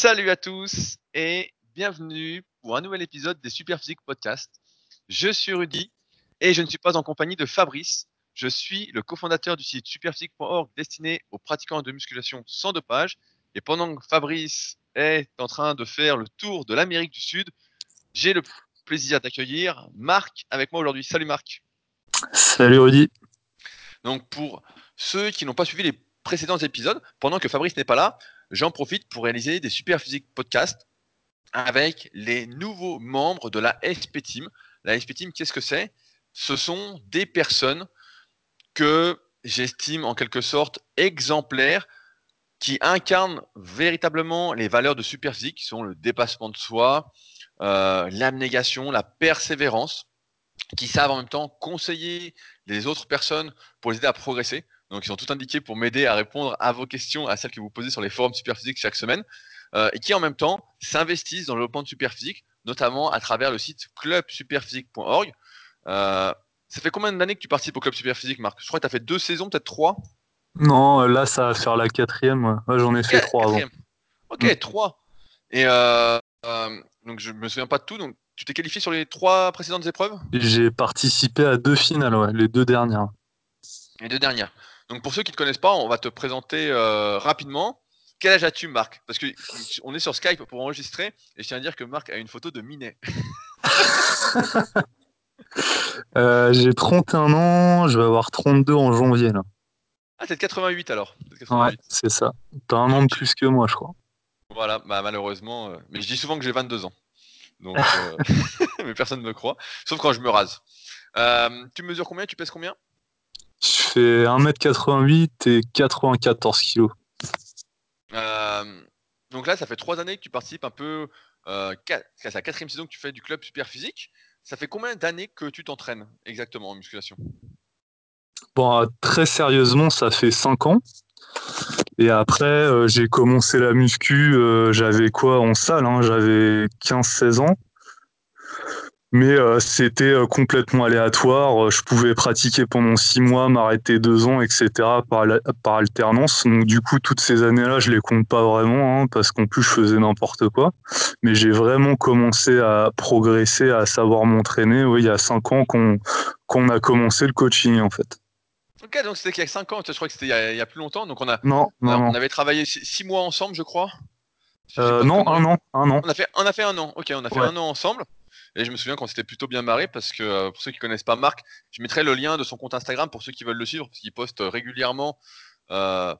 Salut à tous et bienvenue pour un nouvel épisode des Superphysique Podcast. Je suis Rudy et je ne suis pas en compagnie de Fabrice. Je suis le cofondateur du site superphysique.org destiné aux pratiquants de musculation sans dopage. Et pendant que Fabrice est en train de faire le tour de l'Amérique du Sud, j'ai le plaisir d'accueillir Marc avec moi aujourd'hui. Salut Marc. Salut Rudy. Donc pour ceux qui n'ont pas suivi les précédents épisodes, pendant que Fabrice n'est pas là, j'en profite pour réaliser des super physiques podcasts avec les nouveaux membres de la SP Team. La SP Team, qu'est-ce que c'est? Ce sont des personnes que j'estime en quelque sorte exemplaires qui incarnent véritablement les valeurs de super physique qui sont le dépassement de soi, euh, l'abnégation, la persévérance, qui savent en même temps conseiller les autres personnes pour les aider à progresser. Donc, ils sont tout indiqués pour m'aider à répondre à vos questions, à celles que vous posez sur les forums Superphysique chaque semaine, euh, et qui en même temps s'investissent dans le développement de Superphysique, notamment à travers le site clubsuperphysique.org. Euh, ça fait combien d'années que tu participes au Club Superphysique, Marc? Je crois que tu as fait deux saisons, peut-être trois Non, là, ça va faire la quatrième. Ouais, J'en ai fait trois avant. Ok, mm. trois. Et euh, euh, donc, je me souviens pas de tout. Donc, tu t'es qualifié sur les trois précédentes épreuves? J'ai participé à deux finales, ouais, les deux dernières. Les deux dernières. Donc pour ceux qui ne te connaissent pas, on va te présenter euh, rapidement. Quel âge as-tu, Marc? Parce qu'on est sur Skype pour enregistrer et je tiens à dire que Marc a une photo de Minet. euh, J'ai 31 ans, je vais avoir 32 en janvier. Là. Ah, t'es de 88 alors Ouais, c'est ça. T'as un an de plus que moi, je crois. Voilà, bah, malheureusement. Euh, mais je dis souvent que j'ai 22 ans. Donc, mais personne ne me croit. Sauf quand je me rase. tu mesures combien? Tu pèses combien? Je fais 1m88 et 94 kg. Euh, donc là, ça fait trois années que tu participes un peu. Euh, c'est la quatrième saison que tu fais du club super physique. Ça fait combien d'années que tu t'entraînes exactement en musculation? Bon, euh, très sérieusement, ça fait 5 ans. Et après, euh, j'ai commencé la muscu, j'avais quoi en salle hein, J'avais 15-16 ans mais euh, c'était euh, complètement aléatoire. Euh, je pouvais pratiquer pendant six mois, m'arrêter deux ans, etc. par, par alternance. Donc du coup, toutes ces années-là, je les compte pas vraiment, hein, parce qu'en plus, je faisais n'importe quoi. Mais j'ai vraiment commencé à progresser, à savoir m'entraîner. Oui, il y a cinq ans qu'on qu'on a commencé le coaching, en fait. Ok, donc c'était il y a cinq ans. Je crois que c'était il, y a plus longtemps. Donc on a, non, non, on, avait travaillé six mois ensemble, je crois. non, un an, un an. On a fait, on a fait un an. Ok, on a fait un an ensemble. Et je me souviens qu'on s'était plutôt bien marré parce que euh, pour ceux qui connaissent pas Marc, je mettrai le lien de son compte Instagram pour ceux qui veulent le suivre parce qu'il poste régulièrement. Euh,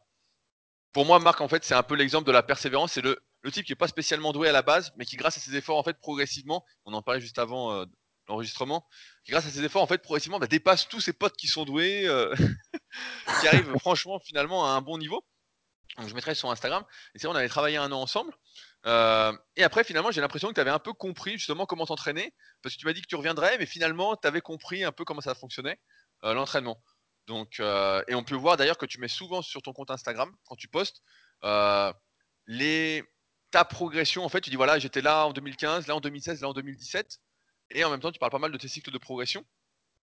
pour moi, Marc, en fait, c'est un peu l'exemple de la persévérance. C'est le, type qui est pas spécialement doué à la base, mais qui, grâce à ses efforts, en fait, progressivement, on en parlait juste avant euh, l'enregistrement, qui, grâce à ses efforts, en fait, progressivement, bah, dépasse tous ses potes qui sont doués, qui arrivent franchement, finalement, à un bon niveau. Donc, je mettrai sur Instagram. Et c'est on avait travaillé un an ensemble. Euh, et après, finalement, j'ai l'impression que tu avais un peu compris justement comment t'entraîner, parce que tu m'as dit que tu reviendrais, mais finalement, tu avais compris un peu comment ça fonctionnait, euh, l'entraînement. Donc, euh, et on peut voir d'ailleurs que tu mets souvent sur ton compte Instagram, quand tu postes, ta progression. En fait, tu dis voilà, j'étais là en 2015, là en 2016, là en 2017, et en même temps, tu parles pas mal de tes cycles de progression.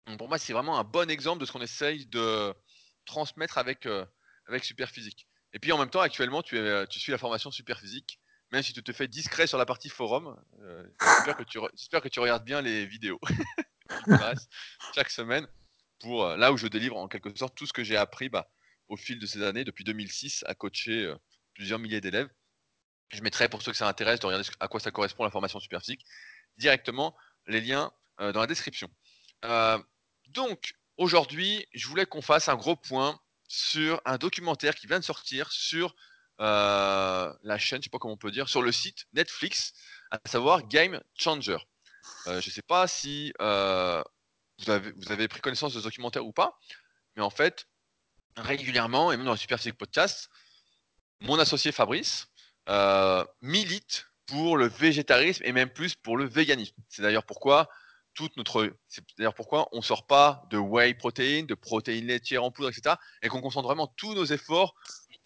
Donc, pour moi, c'est vraiment un bon exemple de ce qu'on essaye de transmettre avec, avec Superphysique. Et puis en même temps, actuellement, tu, es, tu suis la formation Superphysique même si tu te fais discret sur la partie forum, euh, j'espère, que tu regardes bien les vidéos chaque semaine pour euh, là où je délivre en quelque sorte tout ce que j'ai appris bah, au fil de ces années, depuis 2006, à coacher euh, plusieurs milliers d'élèves. Je mettrai pour ceux que ça intéresse de regarder à quoi ça correspond la formation super physique directement les liens dans la description. donc aujourd'hui, je voulais qu'on fasse un gros point sur un documentaire qui vient de sortir sur la chaîne, je sais pas comment on peut dire, sur le site Netflix, à savoir Game Changer. Euh, je sais pas si euh, vous, avez, pris connaissance de ce documentaire ou pas, mais en fait, régulièrement, et même dans le Super Physique Podcast, mon associé Fabrice milite pour le végétarisme et même plus pour le véganisme. C'est d'ailleurs pourquoi toute notre, c'est d'ailleurs pourquoi on sort pas de whey protein, de protéines laitières en poudre, etc. Et qu'on concentre vraiment tous nos efforts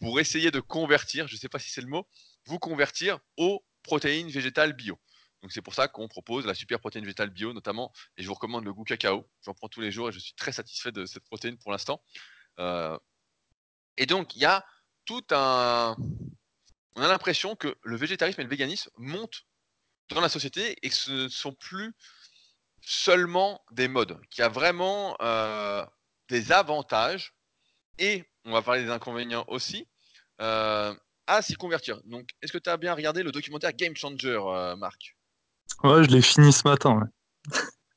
pour essayer de convertir, je ne sais pas si c'est le mot, vous convertir aux protéines végétales bio. Donc c'est pour ça qu'on propose la super protéine végétale bio notamment, et je vous recommande le goût cacao. J'en prends tous les jours et je suis très satisfait de cette protéine pour l'instant. Euh, et donc il y a tout un, on a l'impression que le végétarisme et le véganisme montent dans la société et que ce ne sont plus seulement des modes, qu'il y a vraiment euh, des avantages et on va parler des inconvénients aussi euh, à s'y convertir. Donc, est-ce que tu as bien regardé le documentaire Game Changer, euh, Marc? Ouais, je l'ai fini ce matin.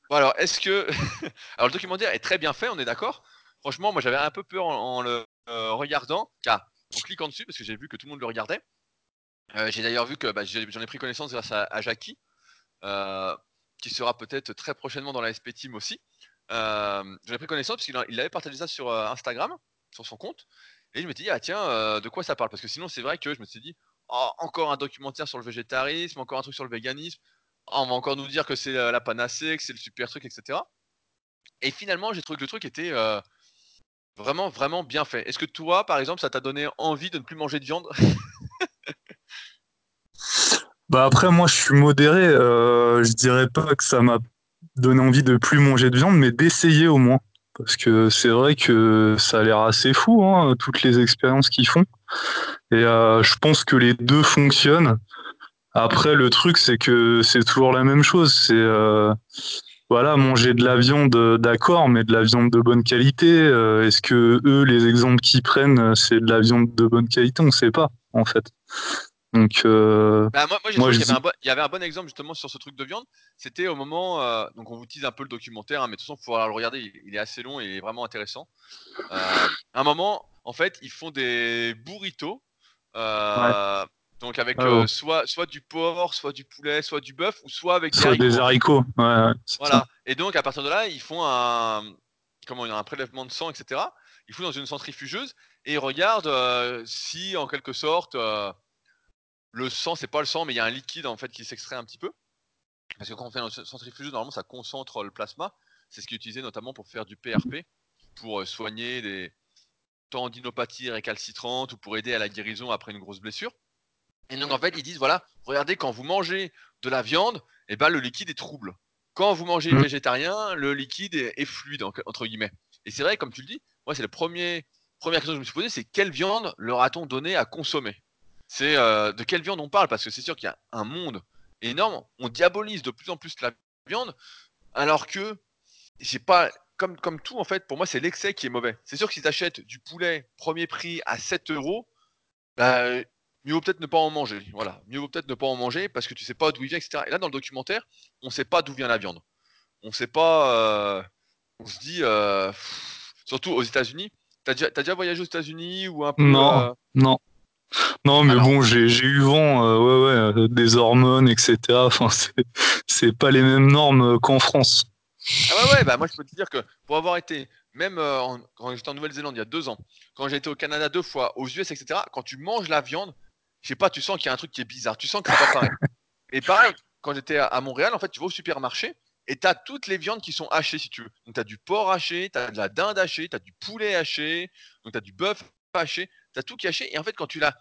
Bon, alors, est-ce que. alors, le documentaire est très bien fait, on est d'accord Franchement, moi j'avais un peu peur en, le regardant, car en cliquant dessus, parce que j'ai vu que tout le monde le regardait. j'ai d'ailleurs vu que bah, j'en ai pris connaissance grâce à, à Jackie qui sera peut-être très prochainement dans la SP Team aussi. Euh, J'en ai pris connaissance parce qu'il avait partagé ça sur euh, Instagram, sur son compte. Et je me suis dit, ah tiens, euh, de quoi ça parle? Parce que sinon, c'est vrai que je me suis dit, oh, encore un documentaire sur le végétarisme, encore un truc sur le véganisme. Oh, on va encore nous dire que c'est euh, la panacée, que c'est le super truc, etc. Et finalement, j'ai trouvé que le truc était vraiment, vraiment bien fait. Est-ce que toi, par exemple, ça t'a donné envie de ne plus manger de viande? Bah après, moi, je suis modéré. Euh, je dirais pas que ça m'a donné envie de plus manger de viande, mais d'essayer au moins. Parce que c'est vrai que ça a l'air assez fou, hein, toutes les expériences qu'ils font. Et euh, je pense que les deux fonctionnent. Après, le truc, c'est que c'est toujours la même chose. C'est euh, voilà, manger de la viande, d'accord, mais de la viande de bonne qualité. Euh, est-ce que eux, les exemples qu'ils prennent, c'est de la viande de bonne qualité? On ne sait pas, en fait. Donc, euh, bah, moi, moi qu'il y, avait un bon exemple justement sur ce truc de viande. C'était au moment, euh, donc on vous tease un peu le documentaire, hein, mais de toute façon, il faut le regarder, il, est assez long et il est vraiment intéressant. Euh, un moment, en fait, ils font des burritos, donc avec ah, soit, soit du porc, soit du poulet, soit du bœuf, ou soit avec des haricots. voilà. Et donc à partir de là, ils font un, comment, un prélèvement de sang, etc. Ils font dans une centrifugeuse et ils regardent si, en quelque sorte, le sang, c'est pas le sang, mais il y a un liquide en fait qui s'extrait un petit peu. Parce que quand on fait un centrifuge, normalement, ça concentre le plasma. C'est ce qui est utilisé notamment pour faire du PRP, pour euh, soigner des tendinopathies récalcitrantes ou pour aider à la guérison après une grosse blessure. Et donc en fait, ils disent voilà, regardez, quand vous mangez de la viande, eh ben, le liquide est trouble. Quand vous mangez mmh. végétarien, le liquide est, fluide, entre guillemets. Et c'est vrai, comme tu le dis, moi, c'est la première question que je me suis posée c'est quelle viande leur a-t-on donné à consommer? C'est euh, de quelle viande on parle, parce que c'est sûr qu'il y a un monde énorme. On diabolise de plus en plus la viande, alors que j'ai pas. Comme, comme tout, en fait, pour moi, c'est l'excès qui est mauvais. C'est sûr que si tu achètes du poulet premier prix à 7 euros, bah, mieux vaut peut-être ne pas en manger. Voilà, mieux vaut peut-être ne pas en manger parce que tu sais pas d'où il vient, etc. Et là, dans le documentaire, on sait pas d'où vient la viande. On sait pas. Euh, on se dit, euh, surtout aux États-Unis. T'as déjà, as déjà voyagé aux États-Unis ou un peu Non, non. Non, mais bon, j'ai eu vent, euh, ouais, ouais, euh, des hormones, etc. Enfin, c'est pas les mêmes normes euh, qu'en France. Ah ouais, ouais, bah moi je peux te dire que pour avoir été, même quand j'étais en Nouvelle-Zélande il y a deux ans, quand j'ai été au Canada deux fois, aux US, etc., quand tu manges la viande, je sais pas, tu sens qu'il y a un truc qui est bizarre, tu sens que c'est pas pareil. Et pareil, quand j'étais à Montréal, en fait, tu vas au supermarché et tu as toutes les viandes qui sont hachées si tu veux. Donc tu as du porc haché, tu as de la dinde hachée, tu as du poulet haché, donc tu as du bœuf haché, tu tout caché. Et en fait, quand tu l'as.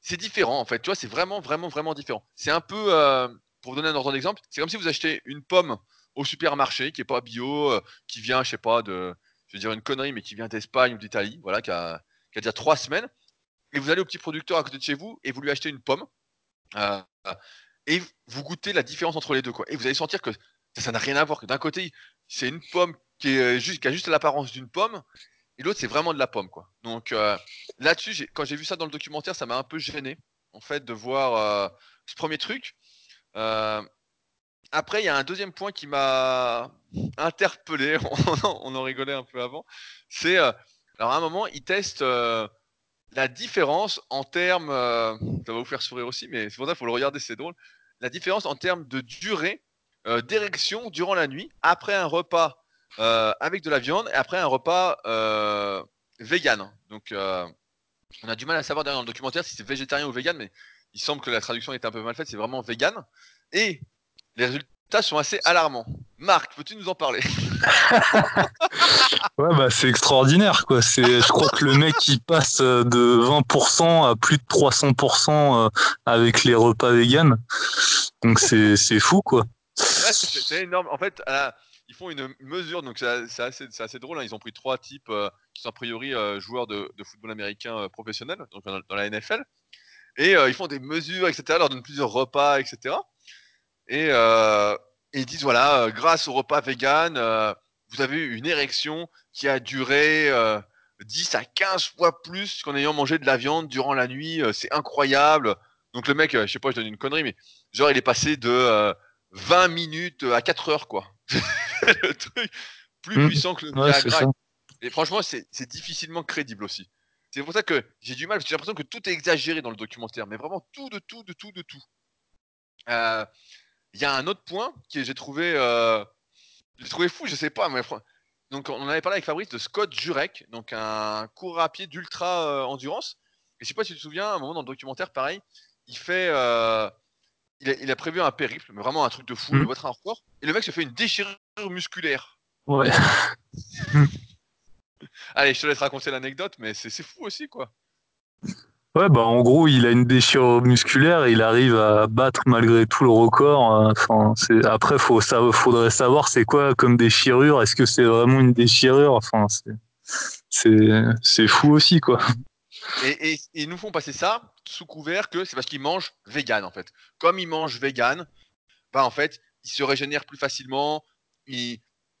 C'est différent, en fait. Tu vois, c'est vraiment, vraiment, vraiment différent. C'est un peu. Euh, pour vous donner un ordre d'exemple, c'est comme si vous achetez une pomme au supermarché qui est pas bio, euh, qui vient, je sais pas, de. Je vais dire une connerie, mais qui vient d'Espagne ou d'Italie, voilà, qui a, déjà trois semaines. Et vous allez au petit producteur à côté de chez vous et vous lui achetez une pomme. Euh, et vous goûtez la différence entre les deux. Quoi. Et vous allez sentir que ça n'a rien à voir. Que d'un côté, c'est une pomme qui a juste l'apparence d'une pomme et l'autre c'est vraiment de la pomme quoi. Donc euh, là-dessus, quand j'ai vu ça dans le documentaire, ça m'a un peu gêné en fait de voir euh, ce premier truc. Euh, après, il y a un deuxième point qui m'a interpellé. on, en rigolait un peu avant. C'est alors à un moment, ils testent la différence en termes. ça va vous faire sourire aussi, mais c'est pour ça qu'il faut le regarder, c'est drôle. La différence en termes de durée d'érection durant la nuit après un repas euh, avec de la viande et après un repas euh, vegan. Donc euh, on a du mal à savoir dans le documentaire si c'est végétarien ou vegan, mais il semble que la traduction est un peu mal faite, c'est vraiment vegan. Et les résultats sont assez alarmants. Marc, peux-tu nous en parler? Ouais, bah c'est extraordinaire quoi. C'est, je crois que le mec il passe de 20% à plus de 300% avec les repas vegan. Donc c'est, c'est fou quoi. c'est, énorme. En fait, à font une mesure, donc c'est assez, assez, drôle. Hein. Ils ont pris trois types euh, qui sont a priori euh, joueurs de, football américain euh, professionnels, donc dans, la NFL. Et ils font des mesures, etc., leur donnent plusieurs repas, etc. Et, et ils disent, voilà, grâce au repas vegan, vous avez eu une érection qui a duré 10 à 15 fois plus qu'en ayant mangé de la viande durant la nuit. c'est incroyable. Donc le mec, je sais pas, je donne une connerie, mais genre il est passé de 20 minutes à 4 heures, quoi. le truc plus mmh. puissant que le Viagra. Et franchement, c'est difficilement crédible aussi. C'est pour ça que j'ai du mal, parce que j'ai l'impression que tout est exagéré dans le documentaire, mais vraiment tout, de tout, de tout, de tout. Euh, il y a un autre point que j'ai trouvé, euh, trouvé fou, je sais pas, mais donc on avait parlé avec Fabrice de Scott Jurek, donc un coureur à pied d'ultra euh, endurance. Et je sais pas si tu te souviens, à un moment dans le documentaire, pareil, il fait, il a, prévu un périple, mais vraiment un truc de fou, mmh. il doit être un record. Et le mec se fait une déchirure musculaire. Ouais. Allez, je te laisse raconter l'anecdote, mais c'est fou aussi, quoi. Ouais, bah en gros, il a une déchirure musculaire et il arrive à battre malgré tout le record. Euh, enfin, c'est après, faut ça, faudrait savoir c'est quoi comme déchirure. Est-ce que c'est vraiment une déchirure? Enfin, c'est fou aussi, quoi. Et, ils nous font passer ça sous couvert que c'est parce qu'ils mangent vegan en fait. Comme ils mangent vegan, bah en fait, ils se régénèrent plus facilement.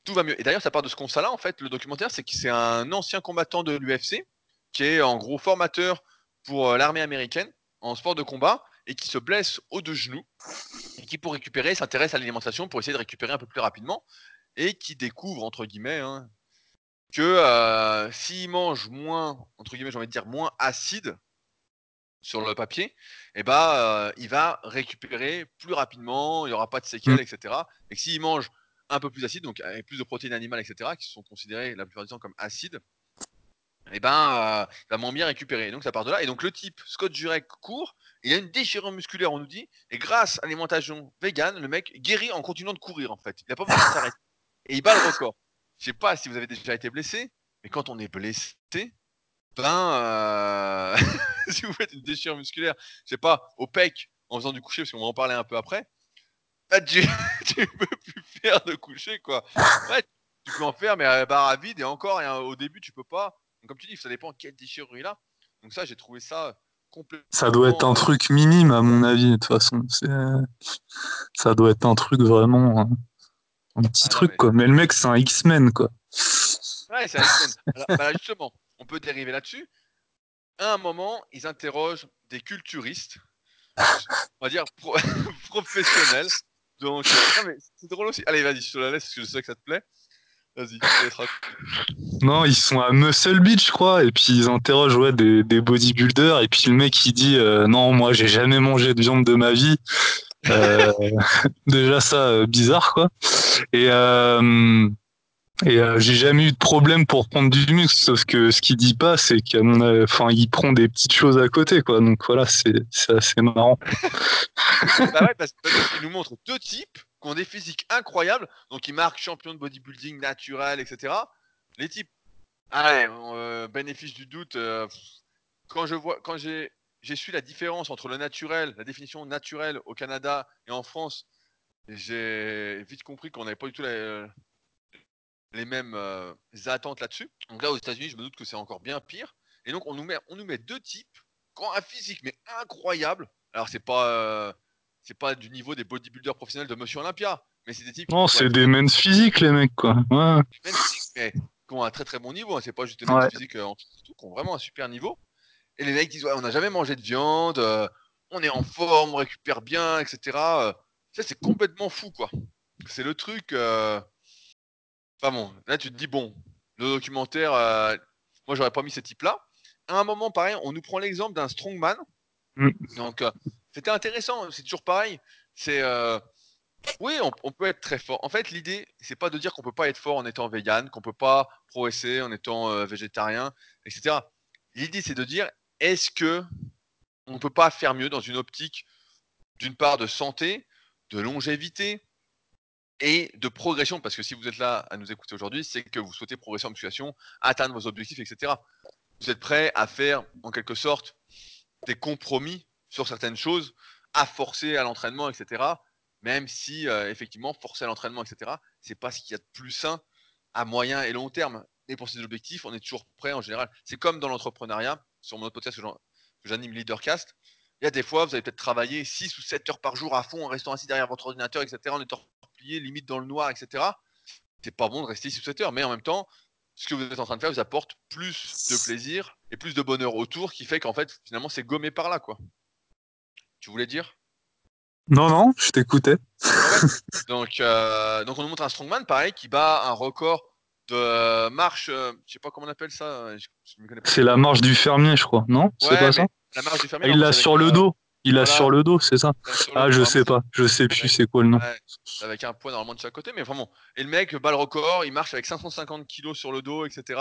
Tout va mieux. Et d'ailleurs, ça part de ce constat-là, en fait, le documentaire, c'est que c'est un ancien combattant de l'UFC, qui est en gros formateur pour euh, l'armée américaine en sport de combat, et qui se blesse aux deux genoux, et qui, pour récupérer, s'intéresse à l'alimentation pour essayer de récupérer un peu plus rapidement, et qui découvre, entre guillemets, hein, que euh, s'il mange moins, entre guillemets, j'ai envie de dire, moins acide sur le papier, et eh ben, euh, il va récupérer plus rapidement, il n'y aura pas de séquelles, mmh. etc. Et que s'il mange un peu plus acide, donc avec plus de protéines animales, etc., qui sont considérées la plupart du temps comme acides, et eh ben, euh, il va moins bien récupérer. Donc ça part de là. Et donc le type Scott Jurek court, il a une déchirure musculaire, on nous dit, et grâce à l'alimentation vegan, le mec guérit en continuant de courir en fait. Il n'a pas besoin de s'arrêter. Et il bat le record. Je sais pas si vous avez déjà été blessé, mais quand on est blessé, ben, euh, si vous faites une déchirure musculaire, je sais pas, au pec, en faisant du coucher, parce qu'on va en parler un peu après, tu, tu peux plus faire de coucher, quoi. Ouais, tu peux en faire, mais à barre vide, et encore, et, au début, tu peux pas. Comme tu dis, ça dépend quelle déchirure il a. Donc ça, j'ai trouvé ça complètement... Ça doit être un truc minime, à mon avis, de toute façon. Ça doit être un truc vraiment... Hein, un petit ah truc, quoi. Mais le mec, c'est un X-Men, quoi. Ouais, c'est un X-Men. bah, justement, on peut dériver là-dessus. À un moment, ils interrogent des culturistes, on va dire professionnels, donc, c'est drôle aussi. Allez, vas-y, je te la laisse parce que je sais que ça te plaît. Vas-y, Non, ils sont à Muscle Beach, je crois, et puis ils interrogent ouais, des, des bodybuilders, et puis le mec il dit euh, Non, moi j'ai jamais mangé de viande de ma vie. Euh, déjà ça, bizarre quoi. Et et euh, j'ai jamais eu de problème pour prendre du muscle, sauf que ce qu'il dit pas, c'est qu'à mon enfin, il prend des petites choses à côté, quoi. Donc voilà, c'est assez marrant. bah nous montre deux types qui ont des physiques incroyables, donc ils marquent champion de bodybuilding naturel, etc. Les types, allez, euh, bénéfice du doute. Euh, quand je vois, quand j'ai j'ai su la différence entre le naturel, la définition naturelle au Canada et en France, j'ai vite compris qu'on n'avait pas du tout la, les mêmes euh, attentes là-dessus. Donc là, aux États-Unis, je me doute que c'est encore bien pire. Et donc, on nous met, on nous met deux types qui ont un physique mais incroyable. Alors, c'est pas, euh, c'est pas du niveau des bodybuilders professionnels de Monsieur Olympia, mais c'est des types. Non, c'est des men's physiques, les mecs, quoi. Ouais. mais qui ont un très très bon niveau. Hein. C'est pas juste des men's physiques euh, en tout, qui ont vraiment un super niveau. Et les mecs disent ouais, on n'a jamais mangé de viande, on est en forme, on récupère bien, etc. ça, c'est complètement fou, quoi. C'est le truc. Enfin bon, là tu te dis, bon, le documentaire, euh, moi j'aurais pas mis ce type-là. À un moment, pareil, on nous prend l'exemple d'un strongman. Mm. Donc, euh, c'était intéressant, c'est toujours pareil. C'est. Euh, oui, on, peut être très fort. En fait, l'idée, c'est pas de dire qu'on peut pas être fort en étant vegan, qu'on peut pas progresser en étant végétarien, etc. L'idée, c'est de dire, est-ce que on peut pas faire mieux dans une optique, d'une part, de santé, de longévité, et de progression, parce que si vous êtes là à nous écouter aujourd'hui, c'est que vous souhaitez progresser en musculation, atteindre vos objectifs, etc. Vous êtes prêt à faire, en quelque sorte, des compromis sur certaines choses, à forcer à l'entraînement, etc. Même si, euh, effectivement, forcer à l'entraînement, etc., c'est pas ce qu'il y a de plus sain à moyen et long terme. Et pour ces objectifs, on est toujours prêt en général. C'est comme dans l'entrepreneuriat, sur mon autre podcast que j'anime Leadercast, Il y a des fois, vous allez peut-être travailler 6 ou 7 heures par jour à fond en restant assis derrière votre ordinateur, etc., en étant plié, limite dans le noir, etc. C'est pas bon de rester 6 ou 7 heures, mais en même temps, ce que vous êtes en train de faire vous apporte plus de plaisir et plus de bonheur autour, qui fait qu'en fait, finalement, c'est gommé par là, quoi. Tu voulais dire? Non, non, je t'écoutais. donc, euh, donc, on nous montre un strongman, pareil, qui bat un record de marche, euh, je sais pas comment on appelle ça. C'est la marche du fermier, je crois, non C'est pas ça La marche du fermier. Ah, il l'a sur le dos. Il l'a sur le dos, c'est ça Ah, je sais pas. Je sais plus c'est quoi le nom. avec un poids normalement de chaque côté, mais vraiment. Et le mec bat le record, il marche avec 550 kilos sur le dos, etc.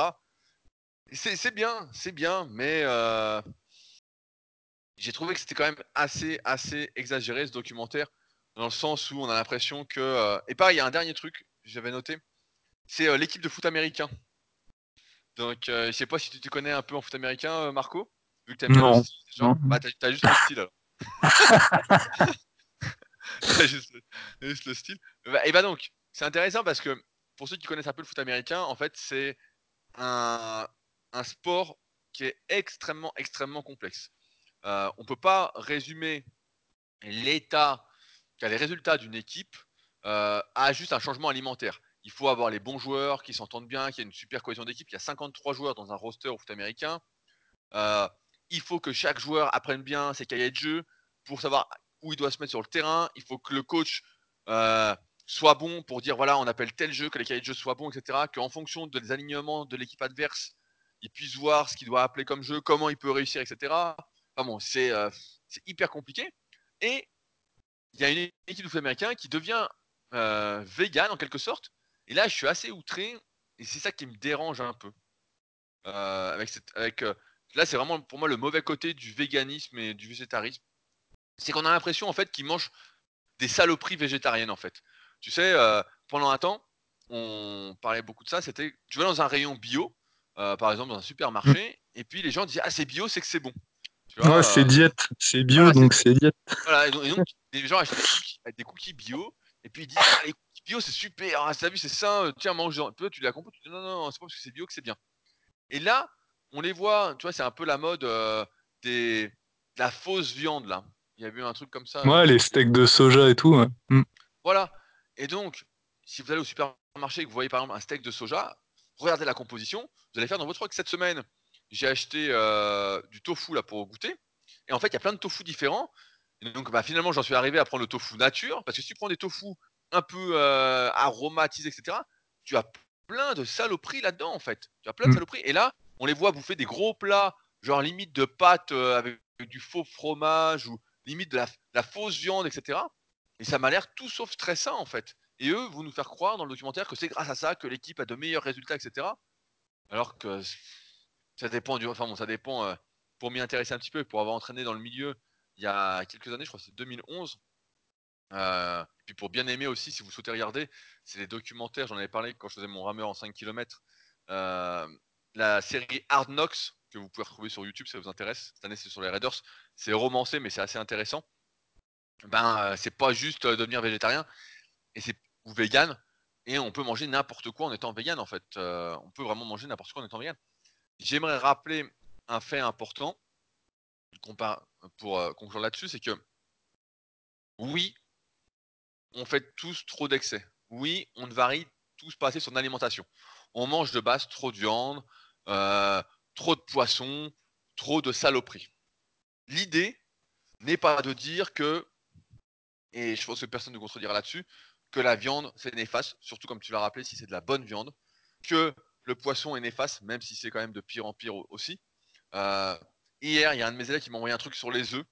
C'est bien, c'est bien, mais euh, j'ai trouvé que c'était quand même assez, assez exagéré ce documentaire, dans le sens où on a l'impression que. Euh, et pareil, il y a un dernier truc, j'avais noté, c'est euh, l'équipe de foot américain. Donc, je sais pas si tu te connais un peu en foot américain, Marco Vu que non. Bah, t'as juste le style alors. juste, juste, le style. Et bah donc, c'est intéressant parce que pour ceux qui connaissent un peu le foot américain, en fait, c'est un, un sport qui est extrêmement, extrêmement complexe. Euh, on ne peut pas résumer l'état, les résultats d'une équipe euh, à juste un changement alimentaire. Il faut avoir les bons joueurs qui s'entendent bien, qu'il y ait une super cohésion d'équipe. Il y a 53 joueurs dans un roster au foot américain. Euh, il faut que chaque joueur apprenne bien ses cahiers de jeu pour savoir où il doit se mettre sur le terrain. Il faut que le coach soit bon pour dire voilà, on appelle tel jeu, que les cahiers de jeu soient bons, etc. Qu'en fonction des alignements de l'équipe adverse, il puisse voir ce qu'il doit appeler comme jeu, comment il peut réussir, etc. Bon, c'est hyper compliqué. Et il y a une équipe de foot américain qui devient vegan en quelque sorte. Et là, je suis assez outré. Et c'est ça qui me dérange un peu. avec, avec là, c'est vraiment pour moi le mauvais côté du véganisme et du végétarisme. C'est qu'on a l'impression en fait qu'ils mangent des saloperies végétariennes en fait. Tu sais, pendant un temps, on parlait beaucoup de ça. C'était, tu vas dans un rayon bio, par exemple dans un supermarché, et puis les gens disent ah c'est bio, c'est que c'est bon. ouais, c'est diète, c'est bio donc c'est diète. Voilà, et donc, les gens achètent des cookies, bio, et puis ils disent ah, les bio c'est super, ah, vu c'est sain, tiens mange un peu, tu la comprends, tu dis non non, c'est pas parce que c'est bio que c'est bien. Et là, on les voit, tu vois, c'est un peu la mode euh, des, de la fausse viande là. Il y a eu un truc comme ça. Ouais, les steaks de soja et tout. Mm. Voilà. Et donc, si vous allez au supermarché et que vous voyez par exemple un steak de soja, regardez la composition. Vous allez faire dans votre truc cette semaine. J'ai acheté euh, du tofu là pour goûter. Et en fait, il y a plein de tofu différents. Et donc, bah, finalement, j'en suis arrivé à prendre le tofu nature. Parce que si tu prends des tofu un peu euh, aromatisés, etc., tu as plein de saloperies là-dedans, en fait. Tu as plein de mm. saloperies. Et là, on les voit bouffer des gros plats, genre limite de pâtes euh, avec du faux fromage ou limite de la, fausse viande, etc. Et ça m'a l'air tout sauf stressant en fait. Et eux vont nous faire croire dans le documentaire que c'est grâce à ça que l'équipe a de meilleurs résultats, etc. Alors que ça dépend du. Enfin bon, ça dépend. Euh, pour m'y intéresser un petit peu, pour avoir entraîné dans le milieu il y a quelques années, je crois que c'est 2011. Euh, puis pour bien aimer aussi, si vous souhaitez regarder, c'est les documentaires, j'en avais parlé quand je faisais mon rameur en 5 km. Euh, la série Hard Knocks, que vous pouvez retrouver sur YouTube si ça vous intéresse. Cette année, c'est sur les Raiders. C'est romancé, mais c'est assez intéressant. Ben, euh, c'est pas juste devenir végétarien et c'est ou vegan et on peut manger n'importe quoi en étant vegan en fait. On peut vraiment manger n'importe quoi en étant vegan. J'aimerais rappeler un fait important pour conclure là-dessus, c'est que oui, on fait tous trop d'excès. Oui, on ne varie tous pas assez son alimentation. On mange de base trop de viande, euh, trop de poissons, trop de saloperies. L'idée n'est pas de dire que, et je pense que personne ne contredira là-dessus, que la viande c'est néfaste, surtout comme tu l'as rappelé, si c'est de la bonne viande, que le poisson est néfaste, même si c'est quand même de pire en pire aussi. Euh, hier, il y a un de mes élèves qui m'a envoyé un truc sur les œufs.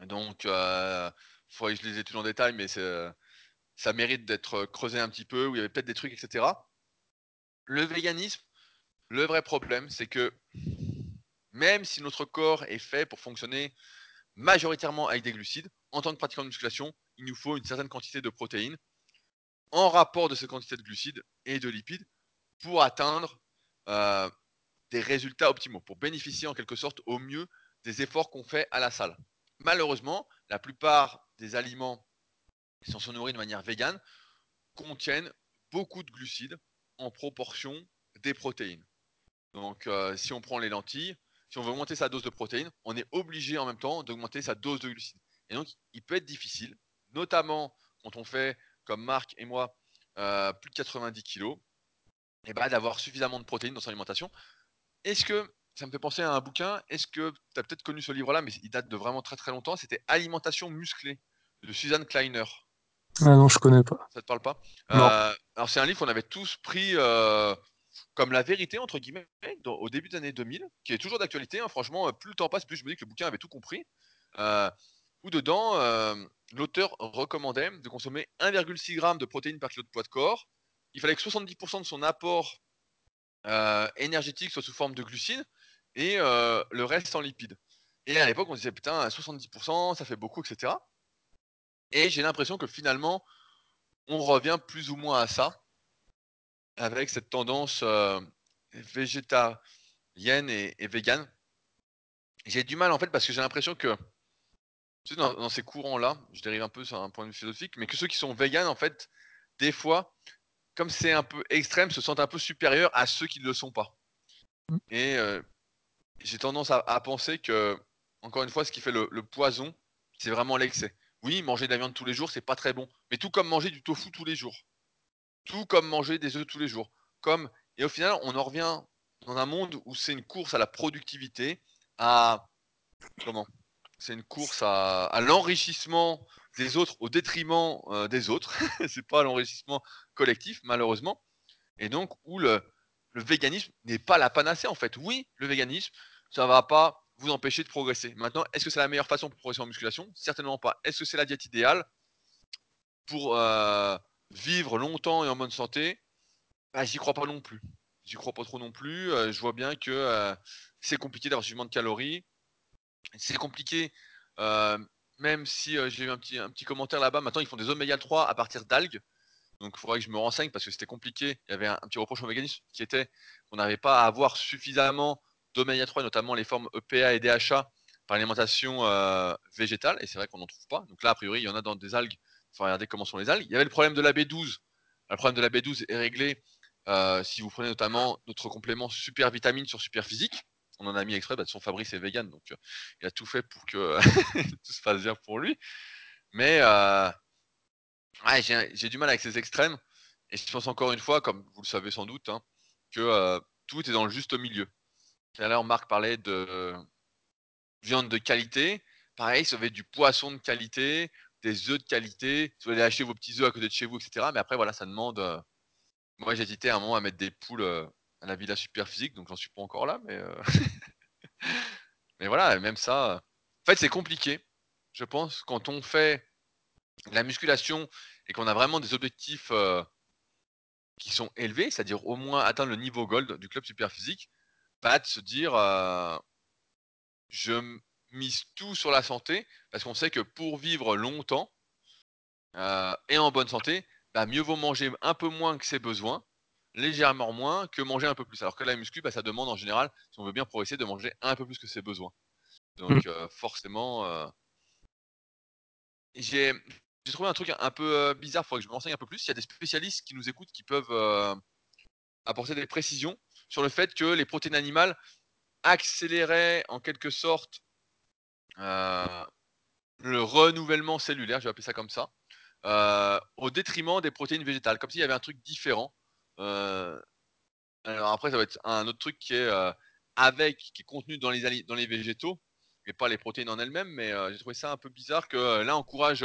Donc, euh, il faudrait que je les étudie en détail, mais ça mérite d'être creusé un petit peu, où il y avait peut-être des trucs, etc. Le véganisme, le vrai problème, c'est que même si notre corps est fait pour fonctionner majoritairement avec des glucides, en tant que pratiquant de musculation, il nous faut une certaine quantité de protéines en rapport de cette quantité de glucides et de lipides pour atteindre euh, des résultats optimaux, pour bénéficier en quelque sorte au mieux des efforts qu'on fait à la salle. Malheureusement, la plupart des aliments qui sont nourris de manière végane contiennent beaucoup de glucides en proportion des protéines. Donc, euh, si on prend les lentilles, si on veut augmenter sa dose de protéines, on est obligé en même temps d'augmenter sa dose de glucides. Et donc, il peut être difficile, notamment quand on fait, comme Marc et moi, euh, plus de 90 kg, et bah, d'avoir suffisamment de protéines dans son alimentation. Est-ce que, ça me fait penser à un bouquin, est-ce que tu as peut-être connu ce livre-là, mais il date de vraiment très très longtemps, c'était Alimentation musclée de Suzanne Kleiner. Ah non, je connais pas. Ça te parle pas? Euh, Alors c'est un livre qu'on avait tous pris euh, comme la vérité, entre guillemets, au début des années 2000, qui est toujours d'actualité. Hein. franchement, plus le temps passe, plus je me dis que le bouquin avait tout compris. Euh, où dedans, l'auteur recommandait de consommer 1,6 g de protéines par kilo de poids de corps. Il fallait que 70% de son apport énergétique soit sous forme de glucides et le reste en lipides. Et à l'époque, on disait putain, 70%, ça fait beaucoup, etc. Et j'ai l'impression que finalement, on revient plus ou moins à ça, avec cette tendance végétalienne et, et végane. J'ai du mal en fait parce que j'ai l'impression que tu sais, dans, ces courants-là, je dérive un peu sur un point de vue philosophique, mais que ceux qui sont véganes, en fait, des fois, comme c'est un peu extrême, se sentent un peu supérieurs à ceux qui ne le sont pas. Mmh. Et j'ai tendance à, penser que, encore une fois, ce qui fait le, poison, c'est vraiment l'excès. Oui, manger de la viande tous les jours, c'est pas très bon. Mais tout comme manger du tofu tous les jours. Tout comme manger des œufs tous les jours. Comme... Et au final, on en revient dans un monde où c'est une course à la productivité, à. Comment? C'est une course à, l'enrichissement des autres au détriment euh, des autres. c'est pas l'enrichissement collectif, malheureusement. Et donc, où le, véganisme n'est pas la panacée, en fait. Oui, le véganisme, ça va pas vous empêcher de progresser. Maintenant, est-ce que c'est la meilleure façon pour progresser en musculation? Certainement pas. Est-ce que c'est la diète idéale pour euh, vivre longtemps et en bonne santé? Bah, J'y crois pas non plus. J'y crois pas trop non plus. Euh, je vois bien que c'est compliqué d'avoir suffisamment de calories c'est compliqué, euh, même si euh, j'ai eu un petit, un petit commentaire là-bas. Maintenant, ils font des oméga 3 à partir d'algues. Donc, il faudrait que je me renseigne parce que c'était compliqué. Il y avait un, petit reproche au véganisme qui était qu'on n'avait pas à avoir suffisamment d'oméga 3, notamment les formes EPA et DHA, par alimentation euh, végétale. Et c'est vrai qu'on n'en trouve pas. Donc là, a priori, il y en a dans des algues. Il faut regarder comment sont les algues. Il y avait le problème de la B12. Le problème de la B12 est réglé si vous prenez notamment notre complément super vitamine sur super physique on en a mis exprès, bah, son Fabrice est vegan, donc euh, il a tout fait pour que tout se passe bien pour lui. Mais euh, j'ai du mal avec ces extrêmes. Et je pense encore une fois, comme vous le savez sans doute, hein, que euh, tout est dans le juste milieu. Tout à Marc parlait de viande de qualité. Pareil, ça va être du poisson de qualité, des œufs de qualité. Vous allez acheter vos petits œufs à côté de chez vous, etc. Mais après, voilà, ça demande. Moi, j'ai hésité à un moment à mettre des poules à la Villa Super Physique, donc j'en suis pas encore là, mais, euh, mais voilà, même ça. En fait, c'est compliqué, je pense, quand on fait la musculation et qu'on a vraiment des objectifs euh, qui sont élevés, c'est-à-dire au moins atteindre le niveau gold du club Super Physique, pas de se dire euh, je mise tout sur la santé, parce qu'on sait que pour vivre longtemps et en bonne santé, bah, mieux vaut manger un peu moins que ses besoins légèrement moins que manger un peu plus. Alors que la muscu, bah, ça demande en général, si on veut bien progresser, de manger un peu plus que ses besoins. Donc mmh. euh, forcément, euh, j'ai trouvé un truc un peu euh, bizarre, il faudrait que je me renseigne un peu plus. Il y a des spécialistes qui nous écoutent qui peuvent apporter des précisions sur le fait que les protéines animales accéléraient en quelque sorte le renouvellement cellulaire, je vais appeler ça comme ça, au détriment des protéines végétales, comme s'il y avait un truc différent euh, alors après, ça va être un autre truc qui est euh, avec, qui est contenu dans les, dans les végétaux, et pas les protéines en elles-mêmes, mais euh, j'ai trouvé ça un peu bizarre que l'un encourage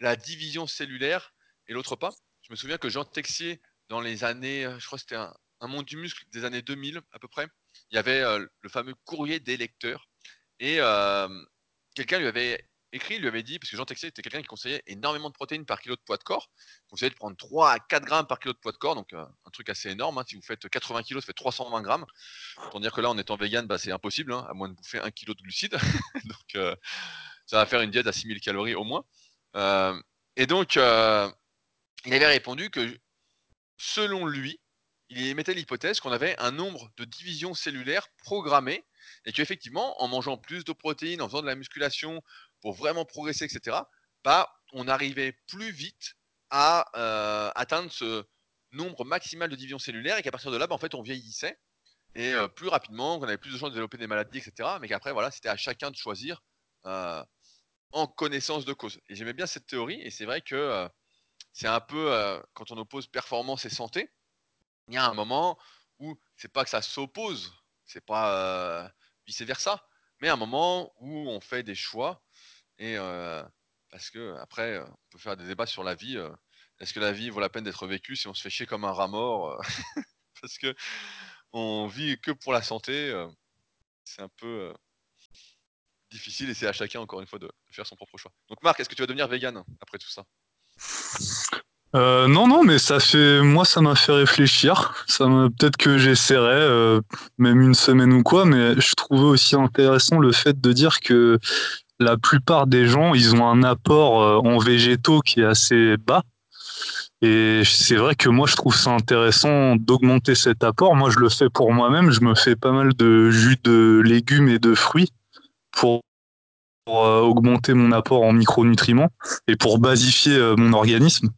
la division cellulaire et l'autre pas. Je me souviens que Jean Texier, dans les années, je crois que c'était un, monde du muscle des années 2000 à peu près, il y avait le fameux courrier des lecteurs. Et quelqu'un lui avait écrit, lui avait dit, parce que Jean Texier était quelqu'un qui conseillait énormément de protéines par kilo de poids de corps, il conseillait de prendre 3 à 4 grammes par kilo de poids de corps, donc euh, un truc assez énorme. Hein. si vous faites 80 kg, ça fait 320 grammes. Autant dire que là, en étant vegan, bah, c'est impossible, hein, à moins de bouffer 1 kg de glucides. donc euh, ça va faire une diète à 6000 calories au moins. Euh, et donc, il avait répondu que selon lui, il émettait l'hypothèse qu'on avait un nombre de divisions cellulaires programmées et qu'effectivement, en mangeant plus de protéines, en faisant de la musculation, pour vraiment progresser, etc., bah, on arrivait plus vite à euh, atteindre ce nombre maximal de divisions cellulaires et qu'à partir de là, bah, en fait, on vieillissait. et plus rapidement, qu'on avait plus de chances de développer des maladies, etc. Mais qu'après, voilà, c'était à chacun de choisir en connaissance de cause. Et j'aimais bien cette théorie, et c'est vrai que c'est un peu quand on oppose performance et santé, il y a un moment où c'est pas que ça s'oppose, c'est pas vice versa, mais un moment où on fait des choix et parce que après on peut faire des débats sur la vie. Est-ce que la vie vaut la peine d'être vécue si on se fait chier comme un rat mort Parce que on vit que pour la santé. c'est un peu difficile et c'est à chacun encore une fois de faire son propre choix. Donc Marc, est-ce que tu vas devenir vegan après tout ça? Euh, non, non, mais ça fait, moi, ça m'a fait réfléchir. Ça peut-être que j'essaierai, euh, même une semaine ou quoi, mais je trouvais aussi intéressant le fait de dire que la plupart des gens, ils ont un apport euh, en végétaux qui est assez bas. Et c'est vrai que moi, je trouve ça intéressant d'augmenter cet apport. Moi, je le fais pour moi-même. Je me fais pas mal de jus de légumes et de fruits pour augmenter mon apport en micronutriments et pour basifier mon organisme.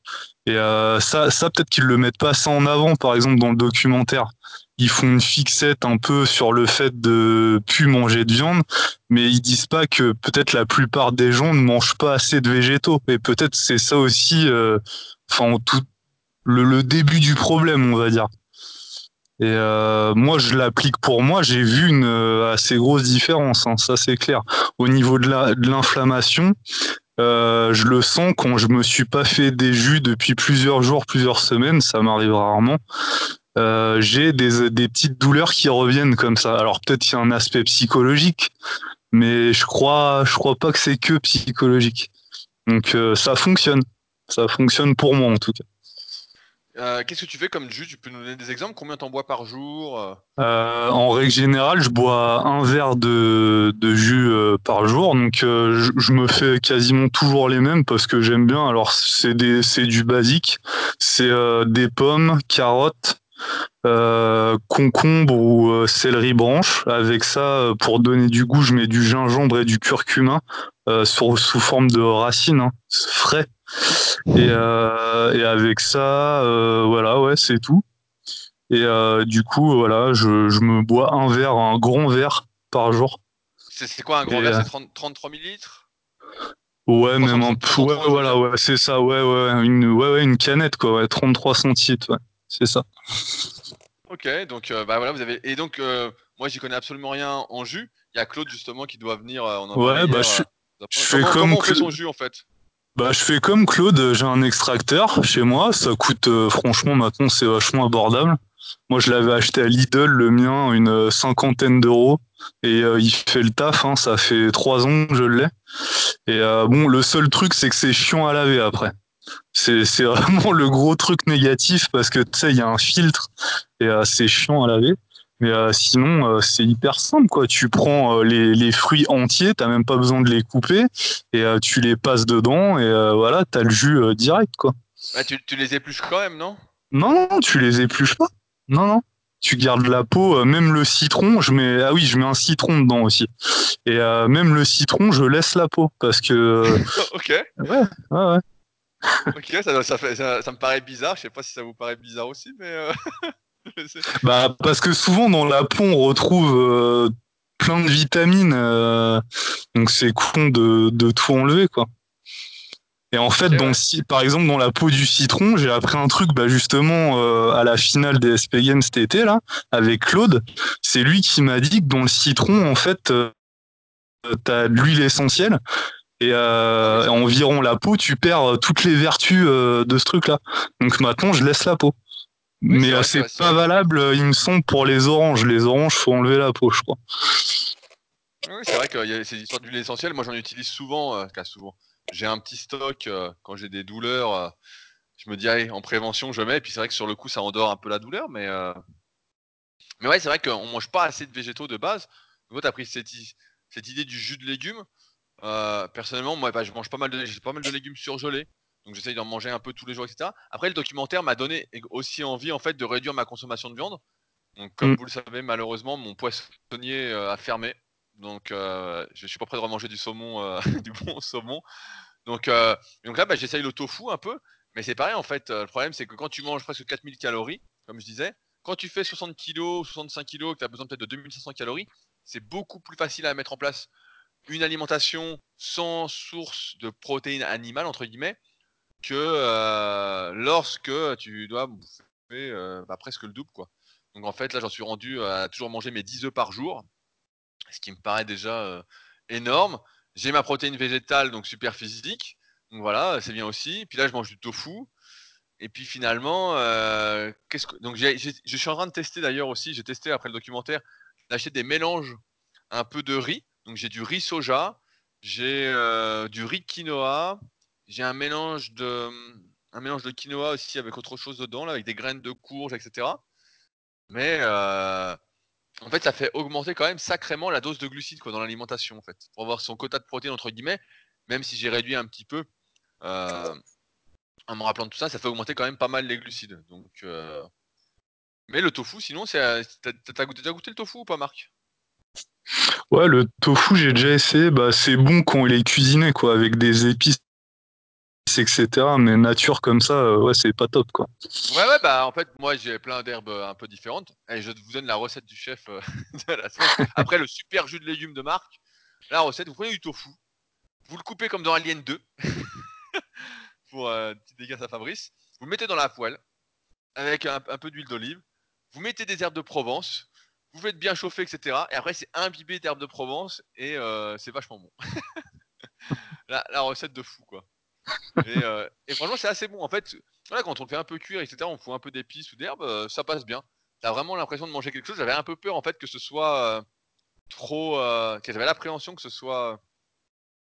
Et euh, ça, ça peut-être qu'ils le mettent pas ça en avant, par exemple dans le documentaire. Ils font une fixette un peu sur le fait de plus manger de viande, mais ils disent pas que peut-être la plupart des gens ne mangent pas assez de végétaux. Et peut-être c'est ça aussi, euh, enfin tout le, le, début du problème, on va dire. Et euh, moi, je l'applique pour moi. J'ai vu une euh, assez grosse différence, hein, ça c'est clair. Au niveau de l'inflammation, euh, je le sens quand je me suis pas fait des jus depuis plusieurs jours, plusieurs semaines, ça m'arrive rarement. Euh, j'ai des, des, petites douleurs qui reviennent comme ça. Alors peut-être qu'il y a un aspect psychologique, mais je crois, je crois pas que c'est que psychologique. Donc euh, ça fonctionne, ça fonctionne pour moi en tout cas. Euh, qu'est-ce que tu fais comme jus? Tu peux nous donner des exemples? Combien t'en bois par jour euh? Euh, En règle générale, je bois un verre de, de jus par jour. Donc, je, me fais quasiment toujours les mêmes parce que j'aime bien. Alors, c'est du basique. C'est des pommes, carottes, concombre ou céleri branche. Avec ça, pour donner du goût, je mets du gingembre et du curcuma sous forme de racines hein, frais. Et, euh, et avec ça, euh, voilà, ouais, c'est tout. Et euh, du coup, voilà, je, je, me bois un verre, un grand verre par jour. C'est quoi un grand verre? C'est 33 millilitres? Ouais, même un peu. Ouais, voilà, ouais, c'est ça, ouais, ouais, une, ouais, ouais, une canette, quoi, ouais, 33 centilitres, ouais, c'est ça. Ok, donc, bah voilà, vous avez. Et donc, moi, j'y connais absolument rien en jus. Il y a Claude, justement, qui doit venir. on en ouais, bah, je, je fais comme. Comment on fait son jus, en fait? Bah, je fais comme Claude, j'ai un extracteur chez moi. Ça coûte, euh, franchement, maintenant, c'est vachement abordable. Moi, je l'avais acheté à Lidl, le mien, une euh, cinquantaine d'euros. Et euh, il fait le taf, hein, ça fait trois ans que je l'ai. Et bon, le seul truc, c'est que c'est chiant à laver après. C'est, c'est vraiment le gros truc négatif parce que tu sais, il y a un filtre et c'est chiant à laver. Mais euh, sinon, euh, c'est hyper simple, quoi. Tu prends euh, les, les, fruits entiers, t'as même pas besoin de les couper, et tu les passes dedans, et voilà, t'as le jus direct, quoi. Bah, tu, tu, les épluches quand même, non? Non, non, tu les épluches pas. Non, non. Tu gardes la peau, même le citron, je mets, ah oui, je mets un citron dedans aussi. Et même le citron, je laisse la peau, parce que. ok. Ouais, ouais, ouais. ok, ça, ça, fait, ça, ça, me paraît bizarre, je sais pas si ça vous paraît bizarre aussi, mais. bah parce que souvent dans la peau on retrouve euh, plein de vitamines, euh, donc c'est con de, de, tout enlever quoi. Et en fait, dans par exemple dans la peau du citron, j'ai appris un truc bah justement euh, à la finale des SP Games cet été là avec Claude. C'est lui qui m'a dit que dans le citron en fait t'as de l'huile essentielle et euh, environ la peau, tu perds toutes les vertus de ce truc-là. Donc maintenant, je laisse la peau mais euh, c'est pas valable, euh, il me semble, pour les oranges. Les oranges, faut enlever la peau, je crois. Oui, c'est vrai qu'il y a ces histoires d'huile essentielle. Moi, j'en utilise souvent, euh, souvent. J'ai un petit stock quand j'ai des douleurs. je me dis, allez, en prévention, je mets. Et puis c'est vrai que sur le coup, ça endort un peu la douleur, mais mais ouais, c'est vrai qu'on mange pas assez de végétaux de base. Donc, tu as pris cette, cette, idée du jus de légumes. personnellement, moi, bah, je mange pas mal de, j'ai pas mal de légumes surgelés. Donc j'essaye d'en manger un peu tous les jours, etc. Après, le documentaire m'a donné aussi envie en fait de réduire ma consommation de viande. Donc comme mm. vous le savez, malheureusement, mon poissonnier euh, a fermé. Donc euh, je suis pas prêt de remanger du saumon, euh, du bon saumon. Donc, donc là, bah, j'essaye le tofu un peu. Mais c'est pareil en fait. le problème, c'est que quand tu manges presque 4000 calories, comme je disais, quand tu fais 60 kg, 65 kg, que tu as besoin peut-être de 2500 calories, c'est beaucoup plus facile à mettre en place une alimentation sans source de protéines animales, entre guillemets, que euh, lorsque tu dois bouffer euh, bah, presque le double. Quoi. Donc en fait, là, j'en suis rendu à toujours manger mes 10 œufs par jour, ce qui me paraît déjà euh, énorme. J'ai ma protéine végétale, donc super physique. Donc voilà, c'est bien aussi. Puis là, je mange du tofu. Et puis finalement, qu'est-ce que... donc je suis en train de tester d'ailleurs aussi. J'ai testé après le documentaire d'acheter des mélanges un peu de riz. Donc j'ai du riz soja, j'ai du riz quinoa, j'ai un mélange de un mélange de quinoa aussi avec autre chose dedans, là, avec des graines de courge, etc. Mais en fait, ça fait augmenter quand même sacrément la dose de glucides quoi, dans l'alimentation, en fait, pour avoir son quota de protéines entre guillemets. Même si j'ai réduit un petit peu, en me rappelant de tout ça, ça fait augmenter quand même pas mal les glucides. Donc, mais le tofu, sinon, c'est, t'as, t'as déjà goûté le tofu ou pas, Marc? Ouais, le tofu, j'ai déjà essayé. Bah, c'est bon quand il est cuisiné, quoi, avec des épices, etc. Mais nature comme ça, euh, ouais, c'est pas top, quoi. Ouais, ouais, bah en fait, moi, j'ai plein d'herbes euh, un peu différentes. Et je vous donne la recette du chef euh, de la. Après le super jus de légumes de Marc, la recette, vous prenez du tofu, vous le coupez comme dans Alien 2, pour un petit dégât à Fabrice. Vous le mettez dans la poêle, avec un peu d'huile d'olive. Vous mettez des herbes de Provence, vous faites bien chauffer, etc. Et après, c'est imbibé d'herbes de Provence et euh, c'est vachement bon. la, recette de fou, quoi. Euh, et, franchement, c'est assez bon. En fait, voilà, quand on le fait un peu cuire, etc., on fout un peu d'épices ou d'herbes, euh, ça passe bien. T'as vraiment l'impression de manger quelque chose. J'avais un peu peur, en fait, que ce soit trop. J'avais l'appréhension que ce soit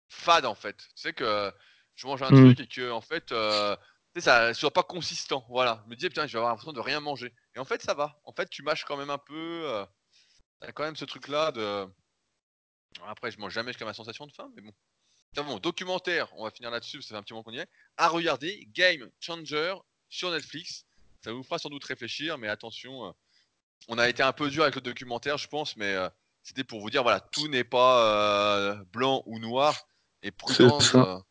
fade, en fait. Tu sais que je mange un mmh. truc et que, en fait, ça ne soit pas consistant. Voilà. Je me disais, putain, je vais avoir l'impression de rien manger. Et en fait, ça va. En fait, tu mâches quand même un peu. A quand même ce truc-là de. Après, je mange jamais jusqu'à ma sensation de faim, mais bon. Bon, documentaire, on va finir là-dessus, ça fait un petit moment qu'on y est. À regarder, Game Changer sur Netflix. Ça vous fera sans doute réfléchir, mais attention, euh, on a été un peu dur avec le documentaire, je pense, mais euh, c'était pour vous dire, voilà, tout n'est pas euh, blanc ou noir. Et prudence, ça.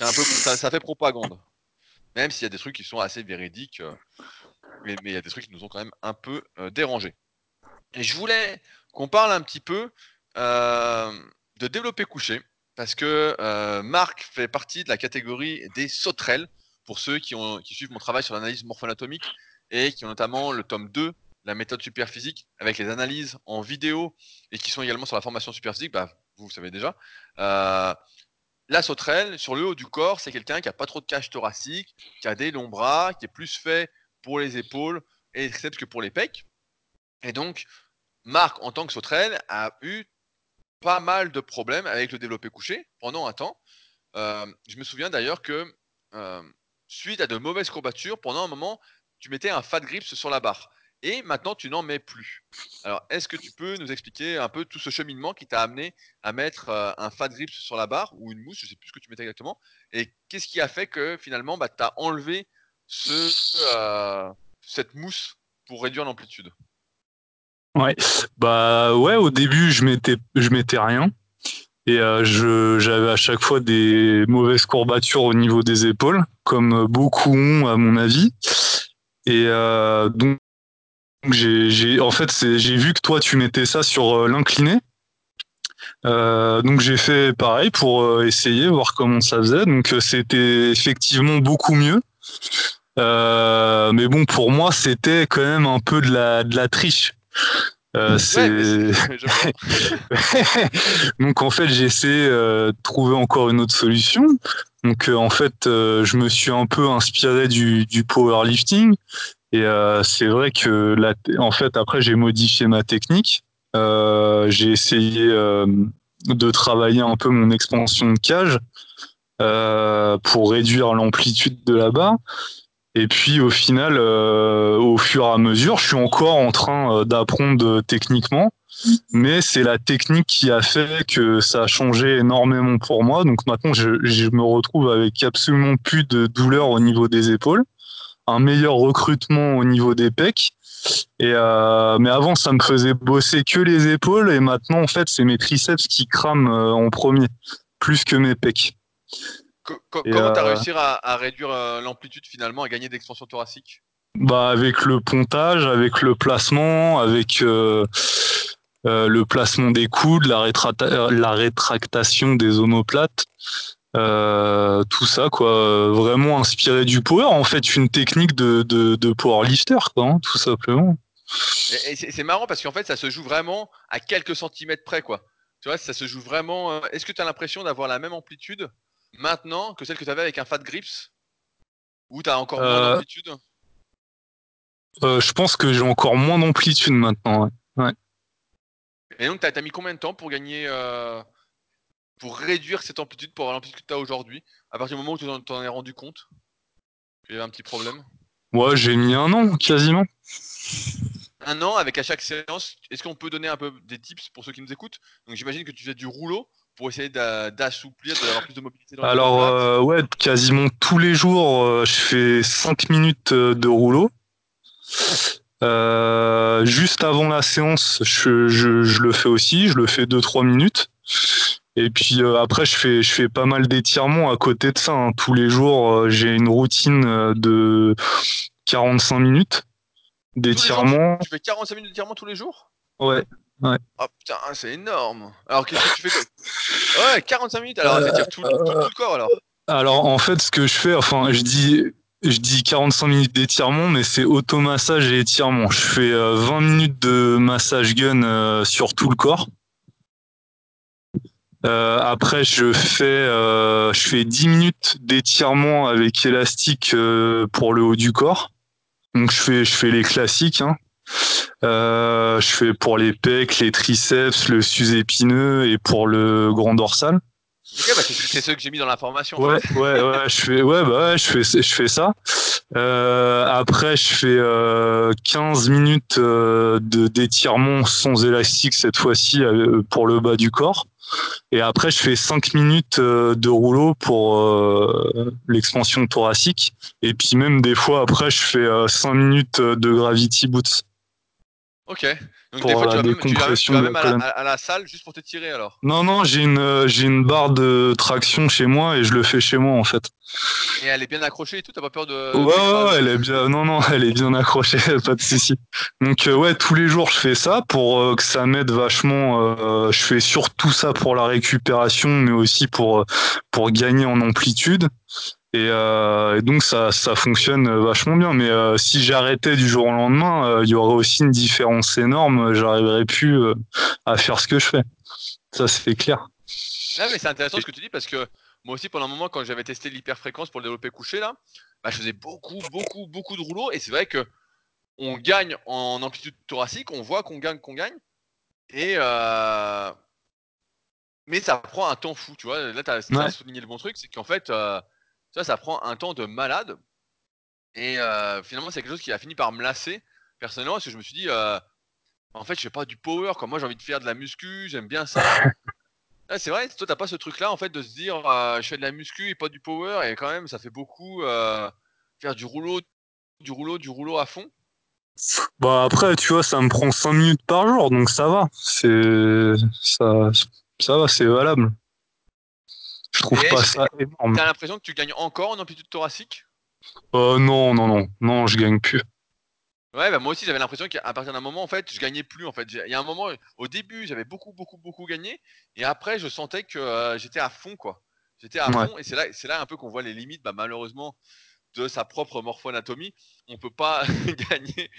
un peu, ça, fait propagande. Même s'il y a des trucs qui sont assez véridiques, mais, mais il y a des trucs qui nous ont quand même un peu dérangés. Et je voulais qu'on parle un petit peu de développer couché, parce que euh, Marc fait partie de la catégorie des sauterelles, pour ceux qui, suivent mon travail sur l'analyse morpho-anatomique et qui ont notamment le tome 2, la méthode superphysique, avec les analyses en vidéo et qui sont également sur la formation superphysique, bah, vous, le savez déjà. Euh, la sauterelle, sur le haut du corps, c'est quelqu'un qui n'a pas trop de cage thoracique, qui a des longs bras, qui est plus fait pour les épaules et triceps que pour les pecs. Et donc, Marc, en tant que sauterelle, a eu pas mal de problèmes avec le développé couché pendant un temps. Euh, je me souviens d'ailleurs que euh, suite à de mauvaises courbatures, pendant un moment, tu mettais un fat grips sur la barre. Et maintenant, tu n'en mets plus. Alors, est-ce que tu peux nous expliquer un peu tout ce cheminement qui t'a amené à mettre euh, un fat grips sur la barre ou une mousse, je ne sais plus ce que tu mettais exactement, et qu'est-ce qui a fait que finalement, bah, tu as enlevé ce, cette mousse pour réduire l'amplitude? Ouais, bah ouais, au début je mettais je mettais rien et euh, je j'avais à chaque fois des mauvaises courbatures au niveau des épaules, comme beaucoup ont à mon avis. Et euh, donc j'ai en fait j'ai vu que toi tu mettais ça sur euh, l'incliné. donc j'ai fait pareil pour essayer voir comment ça faisait. Donc c'était effectivement beaucoup mieux. mais bon pour moi c'était quand même un peu de la de la triche euh, Donc en fait j'ai essayé euh, de trouver encore une autre solution. Donc euh, en fait je me suis un peu inspiré du, du powerlifting et c'est vrai que la en fait après j'ai modifié ma technique. j'ai essayé de travailler un peu mon expansion de cage pour réduire l'amplitude de la barre. Et puis au final, euh, au fur et à mesure, je suis encore en train euh, d'apprendre techniquement, mais c'est la technique qui a fait que ça a changé énormément pour moi. Donc maintenant, je, je me retrouve avec absolument plus de douleur au niveau des épaules, un meilleur recrutement au niveau des pecs. Et euh, mais avant, ça me faisait bosser que les épaules, et maintenant, en fait, c'est mes triceps qui crament euh, en premier, plus que mes pecs comment tu as euh, réussi à, réduire euh, l'amplitude finalement, à gagner d'expansion thoracique? Bah avec le pontage, avec le placement, avec euh, euh, le placement des coudes, la, la rétractation des omoplates, euh, tout ça quoi, vraiment inspiré du power, en fait une technique de, de, de powerlifter quoi, hein, tout simplement. Et, c'est marrant parce qu'en fait ça se joue vraiment à quelques centimètres près quoi. Tu vois, ça se joue vraiment. Est-ce que tu as l'impression d'avoir la même amplitude? Maintenant que celle que tu avais avec un Fat Grips Ou tu as encore moins d'amplitude? euh, je pense que j'ai encore moins d'amplitude maintenant. Ouais. Et donc, tu as, mis combien de temps pour gagner, euh, pour réduire cette amplitude, pour avoir l'amplitude que tu as aujourd'hui, à partir du moment où tu t'en es rendu compte? Qu'il y avait un petit problème Moi, j'ai mis un an, quasiment. Un an avec à chaque séance. Est-ce qu'on peut donner un peu des tips pour ceux qui nous écoutent? Donc, j'imagine que tu fais du rouleau pour essayer d'assouplir, d'avoir plus de mobilité dans Alors, euh, ouais, quasiment tous les jours, je fais 5 minutes de rouleau. Euh, juste avant la séance, je, je, le fais aussi, je le fais 2-3 minutes. Et puis euh, après, je fais, je fais pas mal d'étirements à côté de ça. Hein. Tous les jours, euh, j'ai une routine de 45 minutes d'étirement. Tu fais 45 minutes d'étirement tous les jours? Ouais. Ouais. Oh putain, c'est énorme. Alors qu'est-ce que tu fais Ouais, 45 minutes. Alors, tout, tout, tout, tout, le corps alors. Alors en fait, ce que je fais, enfin, je dis je dis 45 minutes d'étirement, mais c'est automassage et étirement. Je fais 20 euh, minutes de massage gun euh, sur tout le corps. Euh, après, je fais, je fais 10 minutes d'étirement avec élastique pour le haut du corps. Donc je fais, je fais les classiques. Hein. Je fais pour les pecs, les triceps, le sus-épineux et pour le grand dorsal. Bah, c'est ce que j'ai mis dans l'information. Ouais, ouais, ouais, je fais, ouais, bah ouais, je fais, je fais ça. Euh, après, je fais euh, 15 minutes euh, de d'étirement sans élastique cette fois-ci euh, pour le bas du corps. Et après, je fais 5 minutes euh, de rouleau pour l'expansion thoracique. Et puis même des fois, après, je fais 5 minutes de gravity boots. Ok. Donc des fois, tu vas, même, à, la, salle juste pour te tirer alors Non, non, j'ai une, euh, j'ai une barre de traction chez moi et je le fais chez moi en fait. Et elle est bien accrochée et tout, t'as pas peur de. Ouais, ouais, elle est bien. Non, non, elle est bien accrochée, pas de souci. Donc euh, ouais, tous les jours je fais ça pour euh, que ça m'aide vachement. je fais surtout ça pour la récupération, mais aussi pour pour gagner en amplitude. Euh, et, donc ça, ça fonctionne vachement bien. Mais euh, si j'arrêtais du jour au lendemain, euh, il y aurait aussi une différence énorme. J'arriverais plus à faire ce que je fais. Ça c'est clair. Ah, mais c'est intéressant ce que tu dis parce que moi aussi pendant un moment quand j'avais testé l'hyperfréquence pour le développer couché là, bah, je faisais beaucoup beaucoup beaucoup de rouleaux et c'est vrai que on gagne en amplitude thoracique, on voit qu'on gagne qu'on gagne et mais ça prend un temps fou, tu vois. Là, tu as, souligné le bon truc, c'est qu'en fait, ça, ça prend un temps de malade. Et euh, finalement, c'est quelque chose qui a fini par me lasser personnellement, parce que je me suis dit, euh, en fait, je fais pas du power. Comme moi, j'ai envie de faire de la muscu, j'aime bien ça. c'est vrai, toi, t'as pas ce truc-là, en fait, de se dire, euh, je fais de la muscu et pas du power, et quand même, ça fait beaucoup faire du rouleau, du rouleau, du rouleau à fond. Bah après, tu vois, ça me prend 5 minutes par jour, donc ça va. C'est ça, ça va, c'est valable. Je trouve pas ça énorme. T'as l'impression que tu gagnes encore en amplitude thoracique? Euh, Non, non, non, non, je gagne plus. Ouais, bah moi aussi j'avais l'impression qu'à partir d'un moment, en fait, je gagnais plus. En fait, il y a un moment, au début, j'avais beaucoup, beaucoup, beaucoup gagné, et après, je sentais que euh, j'étais à fond, quoi. J'étais à fond, et c'est là, c'est là un peu qu'on voit les limites, bah, malheureusement, de sa propre morphoanatomie. On peut pas gagner,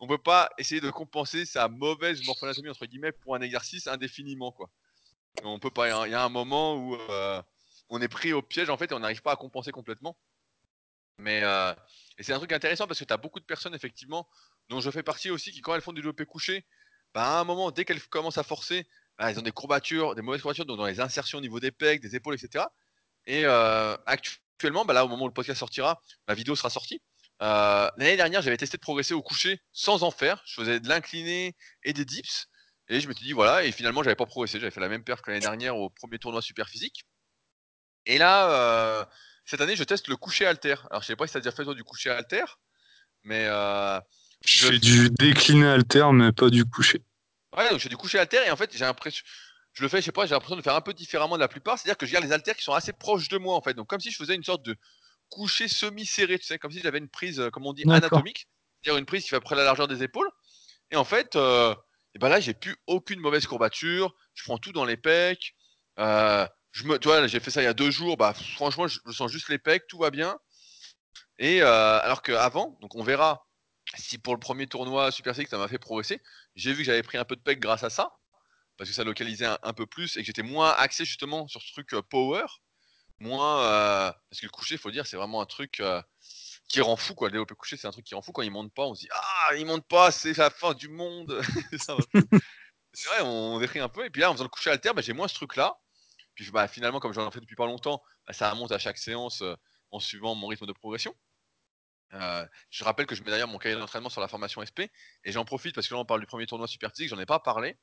on peut pas essayer de compenser sa mauvaise morphoanatomie entre guillemets pour un exercice indéfiniment, quoi. On peut pas. Il y a un moment où euh, on est pris au piège en fait et on n'arrive pas à compenser complètement. Mais euh, c'est un truc intéressant parce que tu as beaucoup de personnes effectivement dont je fais partie aussi qui quand elles font du développé couché, bah, à un moment dès qu'elles commencent à forcer, bah, elles ont des courbatures, des mauvaises courbatures donc dans les insertions au niveau des pecs, des épaules, etc. Et euh, actuellement, bah, là au moment où le podcast sortira, la vidéo sera sortie. Euh, l'année dernière, j'avais testé de progresser au coucher sans en faire. Je faisais de l'incliné et des dips. Et je me suis dit, voilà, et finalement, j'avais pas progressé. J'avais fait la même perf que l'année dernière au premier tournoi super physique. Et là, euh, cette année, je teste le coucher alter. Alors, je sais pas si tu as déjà fait toi du coucher alter, mais. Euh, je fais du décliné alter, mais pas du coucher. Ouais, donc je fais du coucher alter, et en fait, j'ai l'impression. Je le fais, je sais pas, j'ai l'impression de faire un peu différemment de la plupart. C'est-à-dire que je garde les haltères qui sont assez proches de moi, en fait. Donc, comme si je faisais une sorte de coucher semi-serré, tu sais, comme si j'avais une prise, euh, comme on dit, anatomique. dire une prise qui fait à peu près la largeur des épaules. Et en fait, euh, et ben là, j'ai plus aucune mauvaise courbature. Je prends tout dans les pecs. Euh, je me, tu j'ai fait ça il y a deux jours. Bah, franchement, je, sens juste les pecs, tout va bien. Et euh, alors qu'avant, donc on verra si pour le premier tournoi Super Six ça m'a fait progresser. J'ai vu que j'avais pris un peu de pecs grâce à ça, parce que ça localisait un, peu plus et que j'étais moins axé justement sur ce truc power. Moins, parce que le coucher, il faut dire, c'est vraiment un truc qui rend fou quoi. Le développé couché, c'est un truc qui rend fou quand il monte pas. On se dit ah il monte pas, c'est la fin du monde. c'est vrai, on décrit un peu. Et puis là, en faisant le coucher alter, bah, j'ai moins ce truc là. Puis bah, finalement, comme j'en ai fait depuis pas longtemps, bah, ça monte à chaque séance euh, en suivant mon rythme de progression. Euh, je rappelle que je mets d'ailleurs mon cahier d'entraînement sur la formation SP et j'en profite parce que là on parle du premier tournoi Super Physique, j'en ai pas parlé.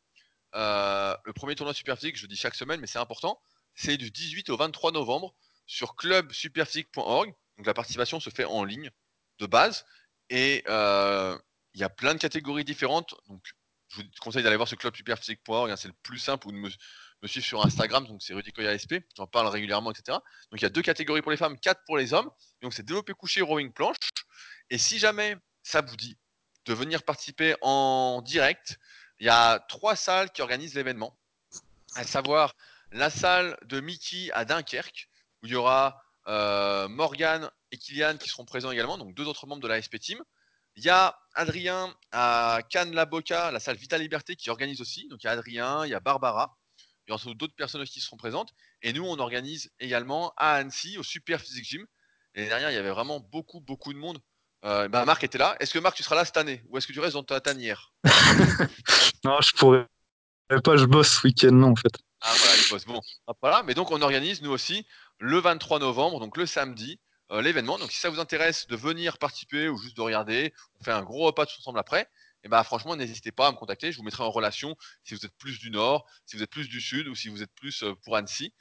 Euh, le premier tournoi Super Physique, je dis chaque semaine, mais c'est important, c'est du 18 au 23 novembre sur clubsuperphysique.org. Donc la participation se fait en ligne de base et il y a plein de catégories différentes. Donc je vous conseille d'aller voir ce club superphysique.org, hein, c'est le plus simple ou de me, suivre sur Instagram, donc c'est Rudicoya SP, j'en parle régulièrement, etc. Donc il y a deux catégories pour les femmes, quatre pour les hommes. donc c'est développé couché, rowing planche. Et si jamais ça vous dit de venir participer en direct, il y a trois salles qui organisent l'événement, à savoir la salle de Mickey à Dunkerque, où il y aura euh, Morgan et Kylian qui seront présents également, donc deux autres membres de la SP Team. Il y a Adrien à Cannes La Boca, la salle Vita Liberté qui organise aussi. Donc il y a Adrien, il y a Barbara, il y a d'autres personnes qui seront présentes. Et nous, on organise également à Annecy, au Super Physique Gym. Et derrière, il y avait vraiment beaucoup, beaucoup de monde. Euh, bah, Marc était là. Est-ce que Marc, tu seras là cette année? Ou est-ce que tu restes dans ta tanière? Non, je pourrais pas, je bosse ce week-end, non, en fait. Ah voilà, il bosse. Bon, voilà. Mais donc, on organise, nous aussi, le 23 novembre, donc le samedi, euh, l'événement. Donc si ça vous intéresse de venir participer ou juste de regarder, on fait un gros repas tous ensemble après. Eh ben, franchement, n'hésitez pas à me contacter. Je vous mettrai en relation si vous êtes plus du nord, si vous êtes plus du sud ou si vous êtes plus euh, pour Annecy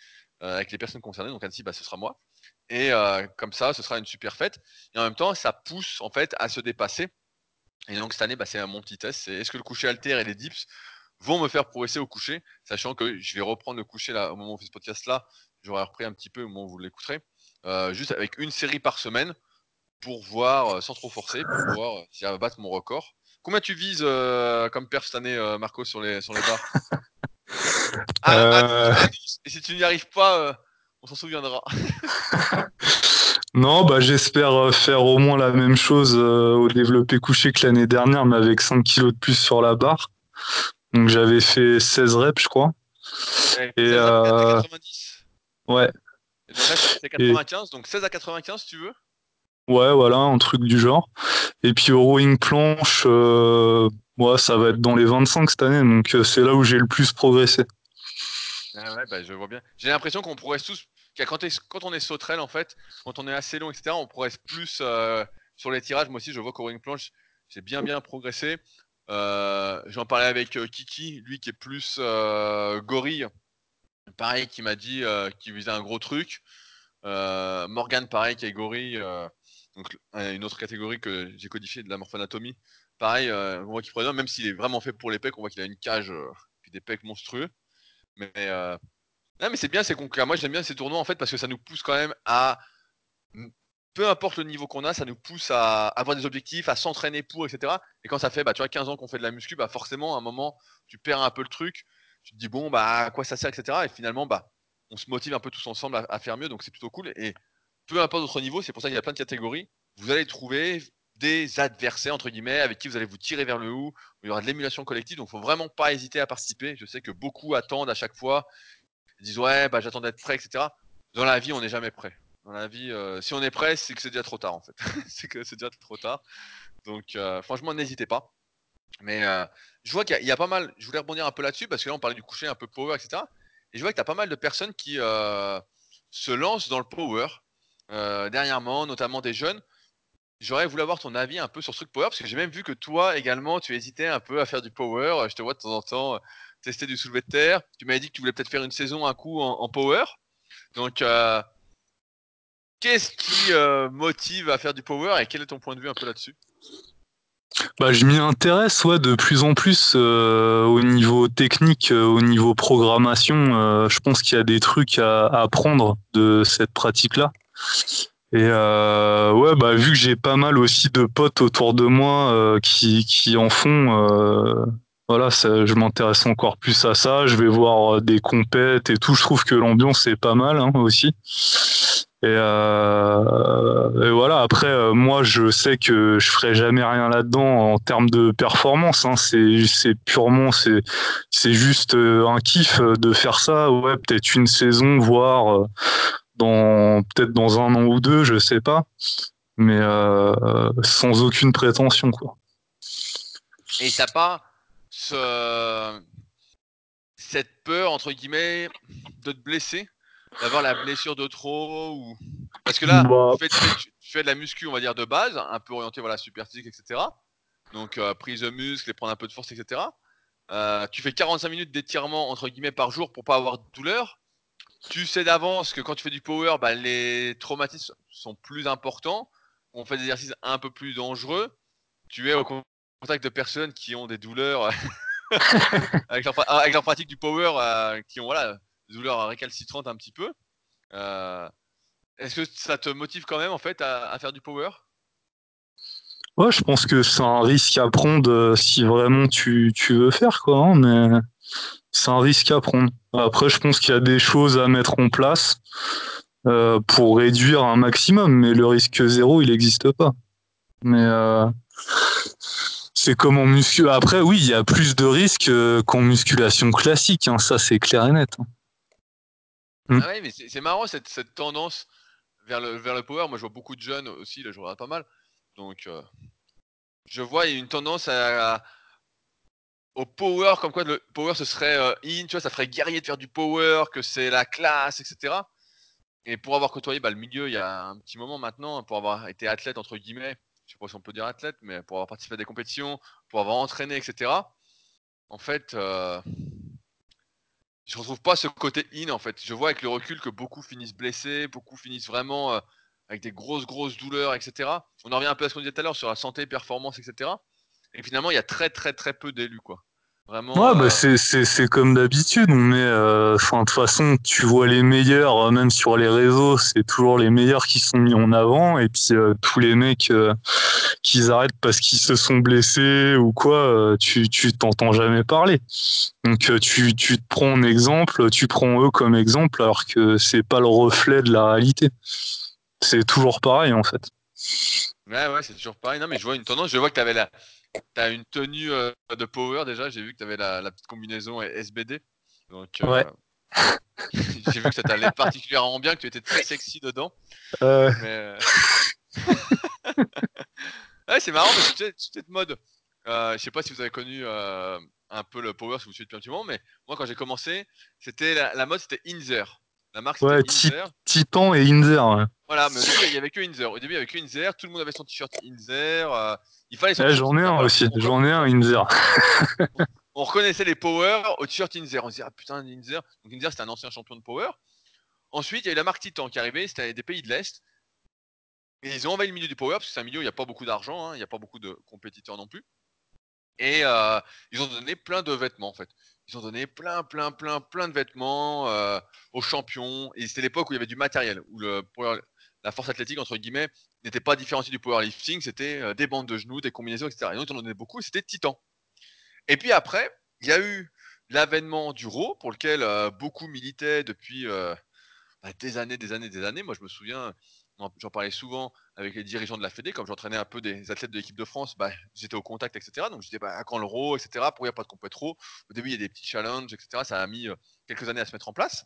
euh, avec les personnes concernées. Donc Annecy, bah, ce sera moi. Et comme ça, ce sera une super fête. Et en même temps, ça pousse en fait à se dépasser. Et donc cette année, bah, c'est mon petit test. C'est est-ce que le coucher alter et les dips vont me faire progresser au coucher, sachant que je vais reprendre le coucher là au moment où on fait ce podcast là j'aurais repris un petit peu au moment où vous l'écouterez, euh, juste avec une série par semaine pour voir, euh, sans trop forcer, pour voir si elle va battre mon record. Combien tu vises euh, comme perf cette année, Marco, sur les, sur les barres ah, ah, Et si tu n'y arrives pas, on s'en souviendra. non, bah, j'espère faire au moins la même chose au développé couché que l'année dernière, mais avec 5 kilos de plus sur la barre. Donc j'avais fait 16 reps, je crois. Et, 90 Ouais. Et le reste, c'est 95, donc 16 à 95, si tu veux Ouais, voilà, un truc du genre. Et puis au rowing planche, euh, ça va être dans les 25 cette année, donc euh, c'est là où j'ai le plus progressé. Ah ouais, bah, je vois bien. J'ai l'impression qu'on progresse tous. Quand, on est sauterelle, en fait, quand on est assez long, etc., on progresse plus euh, sur les tirages. Moi aussi, je vois qu'au rowing planche, j'ai bien bien progressé. J'en parlais avec Kiki, lui qui est plus gorille pareil, qui m'a dit euh, qu'il visait un gros truc. Euh, Morgan, pareil, qui est gorille, euh, donc une autre catégorie que j'ai codifiée de la morphanatomie. Pareil, on voit qu'il même s'il est vraiment fait pour les pecs, on voit qu'il a une cage puis des pecs monstrueux. Mais, non, mais c'est bien, c'est concret. Moi, j'aime bien ces tournois en fait parce que ça nous pousse quand même à peu importe le niveau qu'on a, ça nous pousse à avoir des objectifs, à s'entraîner pour, etc. Et quand ça fait, bah, tu vois, 15 ans qu'on fait de la muscu, bah, forcément, à un moment, tu perds un peu le truc tu te dis bon bah à quoi ça sert etc et finalement bah on se motive un peu tous ensemble à, faire mieux donc c'est plutôt cool et peu importe votre niveau c'est pour ça qu'il y a plein de catégories vous allez trouver des adversaires entre guillemets avec qui vous allez vous tirer vers le haut. Il y aura de l'émulation collective donc faut vraiment pas hésiter à participer. Je sais que beaucoup attendent à chaque fois disent ouais bah j'attends d'être prêt etc dans la vie on n'est jamais prêt. Dans la vie euh, si on est prêt c'est que c'est déjà trop tard en fait. C'est que c'est déjà trop tard. Donc euh, franchement n'hésitez pas. Mais euh, je vois qu'il y, a pas mal. Je voulais rebondir un peu là-dessus parce que là, on parlait du coucher un peu power, etc. Et je vois que tu as pas mal de personnes qui se lancent dans le power euh, dernièrement, notamment des jeunes. J'aurais voulu avoir ton avis un peu sur ce truc power parce que j'ai même vu que toi également, tu hésitais un peu à faire du power. Je te vois de temps en temps tester du soulevé de terre. Tu m'avais dit que tu voulais peut-être faire une saison, un coup en, power. Donc, qu'est-ce qui motive à faire du power et quel est ton point de vue un peu là-dessus? Bah, je m'y intéresse ouais, de plus en plus euh, au niveau technique, euh, au niveau programmation. Euh, je pense qu'il y a des trucs à, apprendre de cette pratique-là. Et euh, ouais, bah vu que j'ai pas mal aussi de potes autour de moi euh, qui, qui en font, euh, voilà, je m'intéresse encore plus à ça. Je vais voir des compètes et tout. Je trouve que l'ambiance est pas mal hein, aussi. Et, voilà. Après, moi, je sais que je ferai jamais rien là-dedans en termes de performance. Hein. C'est purement, c'est, c'est juste un kiff de faire ça. Ouais, peut-être une saison, voire dans peut-être dans un an ou deux, je sais pas, mais euh, sans aucune prétention quoi. Et t'as pas ce... cette peur entre guillemets de te blesser, d'avoir la blessure de trop ou parce que là bah... tu, fais, tu, fais, de la muscu on va dire de base, un peu orienté voilà super physique etc. Donc euh, prise de muscle et prendre un peu de force etc. Euh, tu fais 45 minutes d'étirement entre guillemets par jour pour pas avoir de douleur tu sais d'avance que quand tu fais du power, bah, les traumatismes sont plus importants. On fait des exercices un peu plus dangereux. Tu es au contact de personnes qui ont des douleurs avec, leur, pratique du power, euh, qui ont voilà, des douleurs récalcitrantes un petit peu. Euh, est-ce que ça te motive quand même en fait à, faire du power? Ouais, je pense que c'est un risque à prendre euh, si vraiment tu, tu veux faire quoi, hein, mais c'est un risque à prendre. Après, je pense qu'il y a des choses à mettre en place euh, pour réduire un maximum, mais le risque zéro, il n'existe pas. Mais euh, c'est comme en musculation. Après, oui, il y a plus de risques euh, qu'en musculation classique, hein, ça c'est clair et net. Hein. Hmm. Ah oui, mais c'est marrant cette, tendance vers le, power. Moi, je vois beaucoup de jeunes aussi, là, je regarde pas mal. Donc, euh, je vois, une tendance à, au power, comme quoi le power ce serait euh, in, tu vois, ça ferait guerrier de faire du power, que c'est la classe, etc. Et pour avoir côtoyé bah, le milieu il y a un petit moment maintenant, pour avoir été athlète, entre guillemets, je sais pas si on peut dire athlète, mais pour avoir participé à des compétitions, pour avoir entraîné, etc. En fait, euh, je retrouve pas ce côté in, en fait. Je vois avec le recul que beaucoup finissent blessés, beaucoup finissent vraiment euh, avec des grosses, grosses douleurs, etc. On en revient un peu à ce qu'on disait tout à l'heure sur la santé, performance, etc. Et finalement, il y a très très très peu d'élus, quoi. Vraiment. Ouais, bah euh, c'est comme d'habitude. Met, euh, de toute façon, tu vois les meilleurs, euh, même sur les réseaux, c'est toujours les meilleurs qui sont mis en avant. Et puis tous les mecs qui arrêtent parce qu'ils se sont blessés ou quoi, tu tu t'entends jamais parler. Donc tu tu te prends un exemple, tu prends eux comme exemple, alors que c'est pas le reflet de la réalité. C'est toujours pareil en fait. Ouais, ouais, c'est toujours pareil. Non, mais je vois une tendance. Je vois que tu avais la, T'as une tenue euh, de power déjà, j'ai vu que tu avais la, petite combinaison SBD. Donc, euh, ouais. j'ai vu que ça t'allait particulièrement bien, que tu étais très sexy dedans. Euh... Mais... ouais, c'est marrant parce que cette mode. Je sais pas si vous avez connu un peu le power si vous suivez depuis un petit moment, mais moi quand j'ai commencé, c'était la, mode c'était Inzer. La marque ouais. Titan et Inzer. Ouais. Voilà, mais il y avait que Inzer. Au début il y avait que Inzer, tout le monde avait son t-shirt Inzer. Il fallait J'en ai un aussi, j'en ai un Inzer. on reconnaissait les Power au t-shirt Inzer. On se disait, ah putain, Inzer. Donc Inzer, c'était un ancien champion de Power. Ensuite, il y a eu la marque Titan qui est arrivée, c'était des pays de l'Est. Et ils ont envahi le milieu du Power, parce que c'est un milieu où il n'y a pas beaucoup d'argent, hein, il n'y a pas beaucoup de compétiteurs non plus. Et euh, ils ont donné plein de vêtements en fait. Ils ont donné plein, plein, plein, plein de vêtements euh, aux champions. Et c'était l'époque où il y avait du matériel, où le, la force athlétique, entre guillemets, n'était pas différenciée du powerlifting, c'était euh, des bandes de genoux, des combinaisons, etc. Et donc, on en donnait beaucoup, c'était Titan. Et puis après, il y a eu l'avènement du RAW, pour lequel euh, beaucoup militaient depuis bah, des années, des années, des années. Moi, je me souviens, j'en parlais souvent avec les dirigeants de la Fédé, comme j'entraînais un peu des athlètes de l'équipe de France, bah, j'étais au contact, etc. Donc je disais, bah, quand le RAW, etc., pourquoi il n'y a pas de compète RAW Au début, il y a des petits challenges, etc. Ça a mis quelques années à se mettre en place.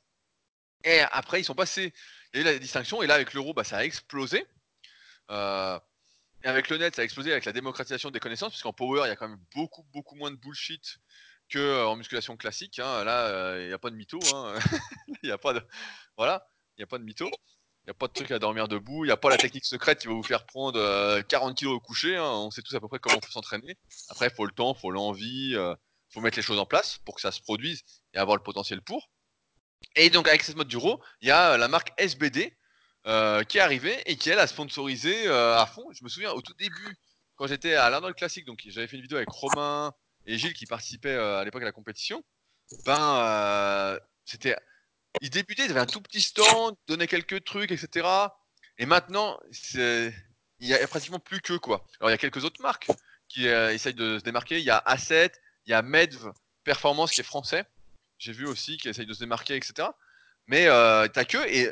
Et après, ils sont passés il y a eu la distinction, et là, avec l'euro, bah, ça a explosé. Euh, et avec le net, ça a explosé avec la démocratisation des connaissances, puisqu'en power, il y a quand même beaucoup, beaucoup moins de bullshit qu'en euh, musculation classique. Hein. Là, euh, il n'y a pas de mytho. Hein. il a pas de. Voilà, il n'y a pas de mytho. Il n'y a pas de truc à dormir debout. Il n'y a pas la technique secrète qui va vous faire prendre 40 kilos au coucher. Hein. On sait tous à peu près comment on peut s'entraîner. Après, il faut le temps, il faut l'envie, il faut mettre les choses en place pour que ça se produise et avoir le potentiel pour. Et donc avec cette mode du RAW, il y a euh, la marque SBD euh, qui est arrivée et qui elle a sponsorisé euh, à fond. Je me souviens au tout début, quand j'étais à l'Arnold Classic, donc j'avais fait une vidéo avec Romain et Gilles qui participaient à l'époque à la compétition. Ben c'était, ils débutaient, ils avaient un tout petit stand, donnaient quelques trucs, etc. Et maintenant, il y a pratiquement plus que quoi. Alors il y a quelques autres marques qui euh, essayent de se démarquer. Il y a A7, il y a Medv Performance qui est français. J'ai vu aussi qui essaye de se démarquer, etc. Mais euh, t'as que et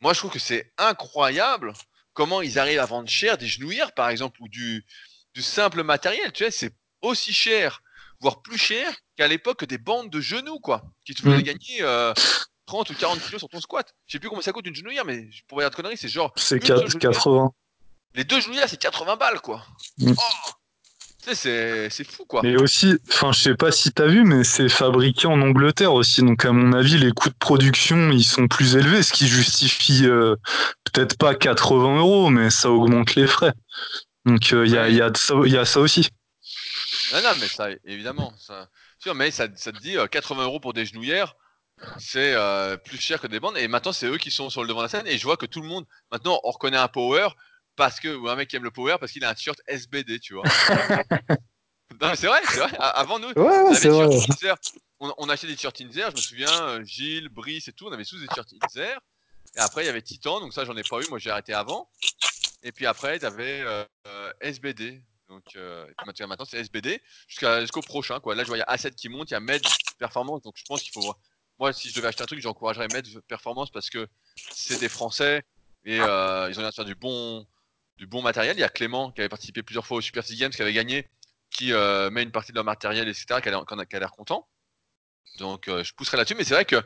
moi je trouve que c'est incroyable comment ils arrivent à vendre cher des genouillères par exemple ou du, du simple matériel. Tu sais, c'est aussi cher, voire plus cher qu'à l'époque des bandes de genoux quoi, qui te faisaient mm. gagner. Euh, 30 ou 40 kilos sur ton squat. Je sais plus combien ça coûte une genouillère, mais pour dire de conneries, c'est genre. C'est 80. Les deux genouillères, c'est 80 balles, quoi. Mm. Oh c'est fou quoi. Mais aussi, enfin, je sais pas si t'as vu, mais c'est fabriqué en Angleterre aussi. Donc, à mon avis, les coûts de production, ils sont plus élevés, ce qui justifie euh, peut-être pas 80 euros, mais ça augmente les frais. Donc, il euh, y, a, y, a y, a, ça aussi. Non, non, mais ça, évidemment. Ça... Sûr, mais ça, ça te dit 80 euh, euros pour des genouillères c'est euh, plus cher que des bandes. Et maintenant, c'est eux qui sont sur le devant de la scène. Et je vois que tout le monde, maintenant, on reconnaît un power parce que, ou un mec qui aime le power parce qu'il a un t-shirt SBD, tu vois. c'est vrai, c'est vrai. Avant nous, on, on, achetait des t-shirts Inzer. Je me souviens, euh, Gilles, Brice et tout, on avait tous des t-shirts Inzer. Et après, il y avait Titan, donc ça, j'en ai pas eu. Moi, j'ai arrêté avant. Et puis après, tu avais euh, SBD. Donc maintenant, c'est SBD jusqu'au prochain. Quoi. Là, je vois, il y a A7 qui monte, il y a Med Performance. Donc je pense qu'il faut moi, si je devais acheter un truc, j'encouragerais Med Performance parce que c'est des Français et euh, ils ont l'air de faire du bon, du bon matériel. Il y a Clément qui avait participé plusieurs fois au Super Six Games, qui avait gagné, qui euh, met une partie de leur matériel, etc., qui a, l'air content. Donc, euh, je pousserai là-dessus. Mais c'est vrai que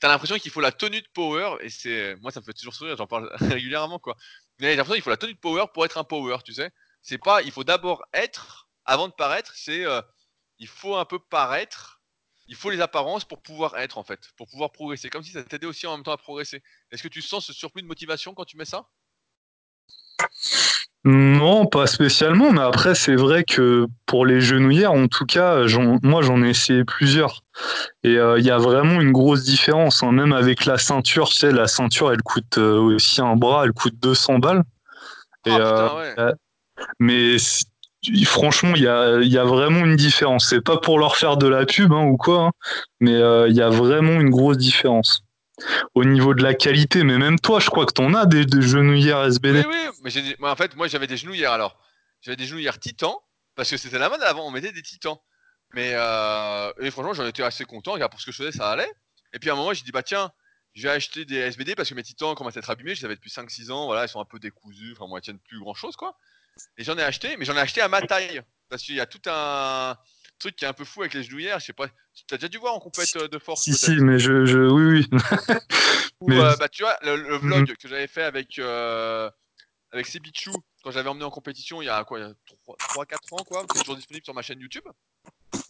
tu as l'impression qu'il faut la tenue de power et c'est moi ça me fait toujours sourire j'en parle régulièrement quoi mais j'ai faut la tenue de power pour être un power tu sais c'est pas il faut d'abord être avant de paraître c'est il faut un peu paraître il faut les apparences pour pouvoir être en fait, pour pouvoir progresser. Comme si ça t'aidait aussi en même temps à progresser. Est-ce que tu sens ce surplus de motivation quand tu mets ça? Non, pas spécialement, mais après c'est vrai que pour les genouillères, en tout cas, moi j'en ai essayé plusieurs. Et euh, il y a vraiment une grosse différence, hein. même avec la ceinture, tu sais, la ceinture elle coûte euh, aussi un bras, elle coûte 200 balles. Et, ah, putain, euh, mais franchement, il y a, vraiment une différence. C'est pas pour leur faire de la pub hein, ou quoi, hein, mais euh, il y a vraiment une grosse différence au niveau de la qualité. Mais même toi, je crois que t'en as des, genouillères SBD. Oui, oui, mais en fait, moi j'avais des genouillères alors. J'avais des genouillères Titan parce que c'était la mode avant, on mettait des Titans. Mais euh, et franchement, j'en étais assez content. Car pour ce que je faisais, ça allait. Et puis à un moment, j'ai dit bah tiens, je vais acheter des SBD parce que mes Titans commencent à être abîmés. Je les avais depuis 5-6 ans. Voilà, ils sont un peu décousus. Enfin, moi, ils tiennent plus grand chose quoi. Et j'en ai acheté, mais j'en ai acheté à ma taille. Parce qu'il y a tout un truc qui est un peu fou avec les genouillères. Je sais pas, tu as déjà dû voir en compète euh, de force Si, si, mais je, je, oui, oui. mais... Euh, bah, tu vois, le, vlog mhm. que j'avais fait avec, euh, avec quand j'avais emmené en compétition il y a quoi, 3-4 ans, quoi. C'est toujours disponible sur ma chaîne YouTube.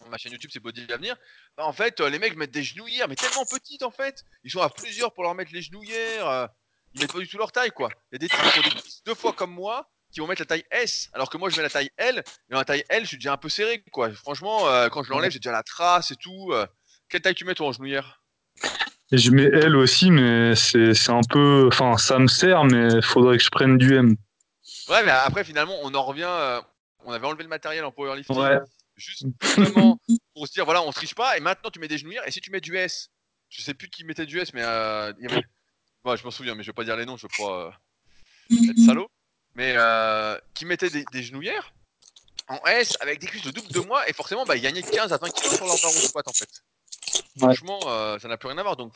Ma chaîne YouTube, c'est Body Avenir. Bah, en fait, les mecs mettent des genouillères, mais tellement petites en fait. Ils sont à plusieurs pour leur mettre les genouillères. Ils mettent pas du tout leur taille, quoi. Il y a des trucs deux fois comme moi qui vont mettre la taille S, alors que moi je mets la taille L, et la taille L, je suis déjà un peu serré, quoi. Franchement, euh, quand je l'enlève, j'ai déjà la trace et tout. Euh. Quelle taille tu mets toi en genouillère Je mets L aussi, mais c'est un peu. Enfin, ça me sert, mais il faudrait que je prenne du M. Ouais, mais après, finalement, on en revient. Euh, on avait enlevé le matériel en powerlifting. Ouais. Justement pour se dire, voilà, on triche pas, et maintenant tu mets des genouillères, et si tu mets du S, je sais plus qui mettait du S, mais il y avait. je m'en souviens, mais je vais pas dire les noms, je crois être salaud mais euh, qui mettait des, genouillères en S avec des cuisses de double de moi et forcément bah, ils gagnaient 15 à 20 kilos sur leur barre au squat en fait. Franchement, euh, ça n'a plus rien à voir donc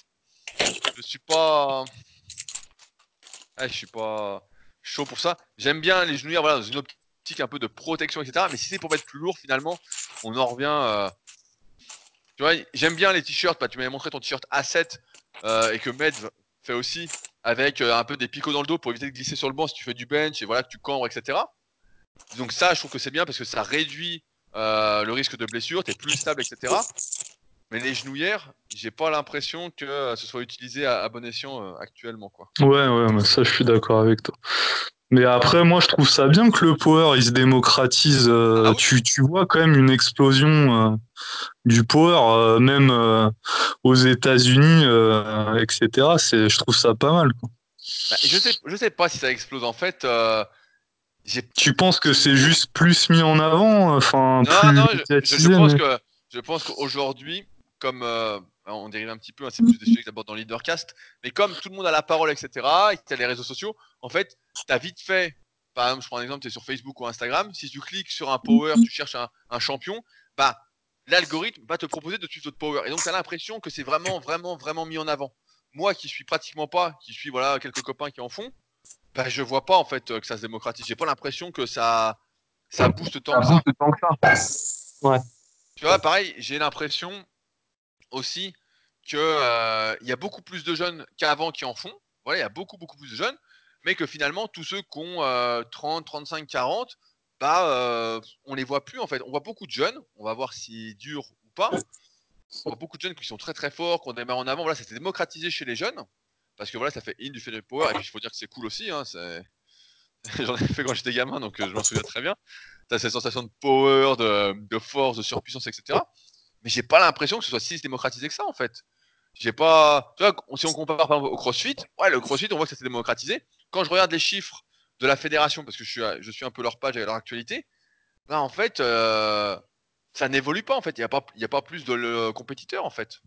je suis pas. je suis pas chaud pour ça. J'aime bien les genouillères voilà, dans une optique un peu de protection, etc. Mais si c'est pour mettre plus lourd, finalement, on en revient. Euh, tu vois, j'aime bien les t-shirts. Bah, tu m'avais montré ton t-shirt A7 et que Med fait aussi avec euh, un peu des picots dans le dos pour éviter de glisser sur le banc si tu fais du bench et voilà que tu cambres, etc. Donc ça, je trouve que c'est bien parce que ça réduit euh, le risque de blessure, tu es plus stable, etc. Mais les genouillères, j'ai pas l'impression que euh, ce soit utilisé à, bon escient actuellement. Quoi. Ouais, ouais, mais ça, je suis d'accord avec toi. Mais après, moi, je trouve ça bien que le power, il se démocratise. Ah tu, tu, vois quand même une explosion du power, même aux États-Unis, etc. Je trouve ça pas mal. Bah, je sais, je sais pas si ça explose. En fait, tu penses que c'est juste plus mis en avant, enfin Non, non, je, pense que je pense qu'aujourd'hui, comme on dérive un petit peu, hein, c'est plus des sujets que j'aborde dans Leadercast, mais comme tout le monde a la parole, etc., et que tu as les réseaux sociaux, en fait, tu as vite fait, par exemple, je prends un exemple, tu es sur Facebook ou Instagram, si tu cliques sur un power, tu cherches un, champion, bah, l'algorithme va te proposer de suivre d'autres power. Et donc, tu as l'impression que c'est vraiment, vraiment, vraiment mis en avant. Moi qui suis pratiquement pas, qui suis voilà quelques copains qui en font, bah, je vois pas en fait que ça se démocratise. J'ai pas l'impression que ça, ça booste tant que ça. Ouais. Tu vois, pareil, j'ai l'impression aussi qu'il euh, y a beaucoup plus de jeunes qu'avant qui en font. Voilà, il y a beaucoup, beaucoup plus de jeunes, mais que finalement, tous ceux qui ont 30, 35, 40, bah, euh, on les voit plus en fait. On voit beaucoup de jeunes, on va voir si dur ou pas. On voit beaucoup de jeunes qui sont très très forts, qu'on démarre en avant. Voilà, c'était démocratisé chez les jeunes, parce que voilà, ça fait in du fait power, et puis il faut dire que c'est cool aussi. Hein, J'en ai fait quand j'étais gamin, donc euh, je m'en souviens très bien. Tu cette sensation de power, de, de force, de surpuissance, etc mais j'ai pas l'impression que ce soit si démocratisé que ça en fait. J'ai pas. Tu vois, si on compare par exemple au CrossFit, ouais, le CrossFit, on voit que ça s'est démocratisé. Quand je regarde les chiffres de la fédération, parce que je suis, je suis un peu leur page et leur actualité, bah en fait, euh, ça n'évolue pas en fait. Il n'y a, pas, a pas plus de compétiteurs en fait.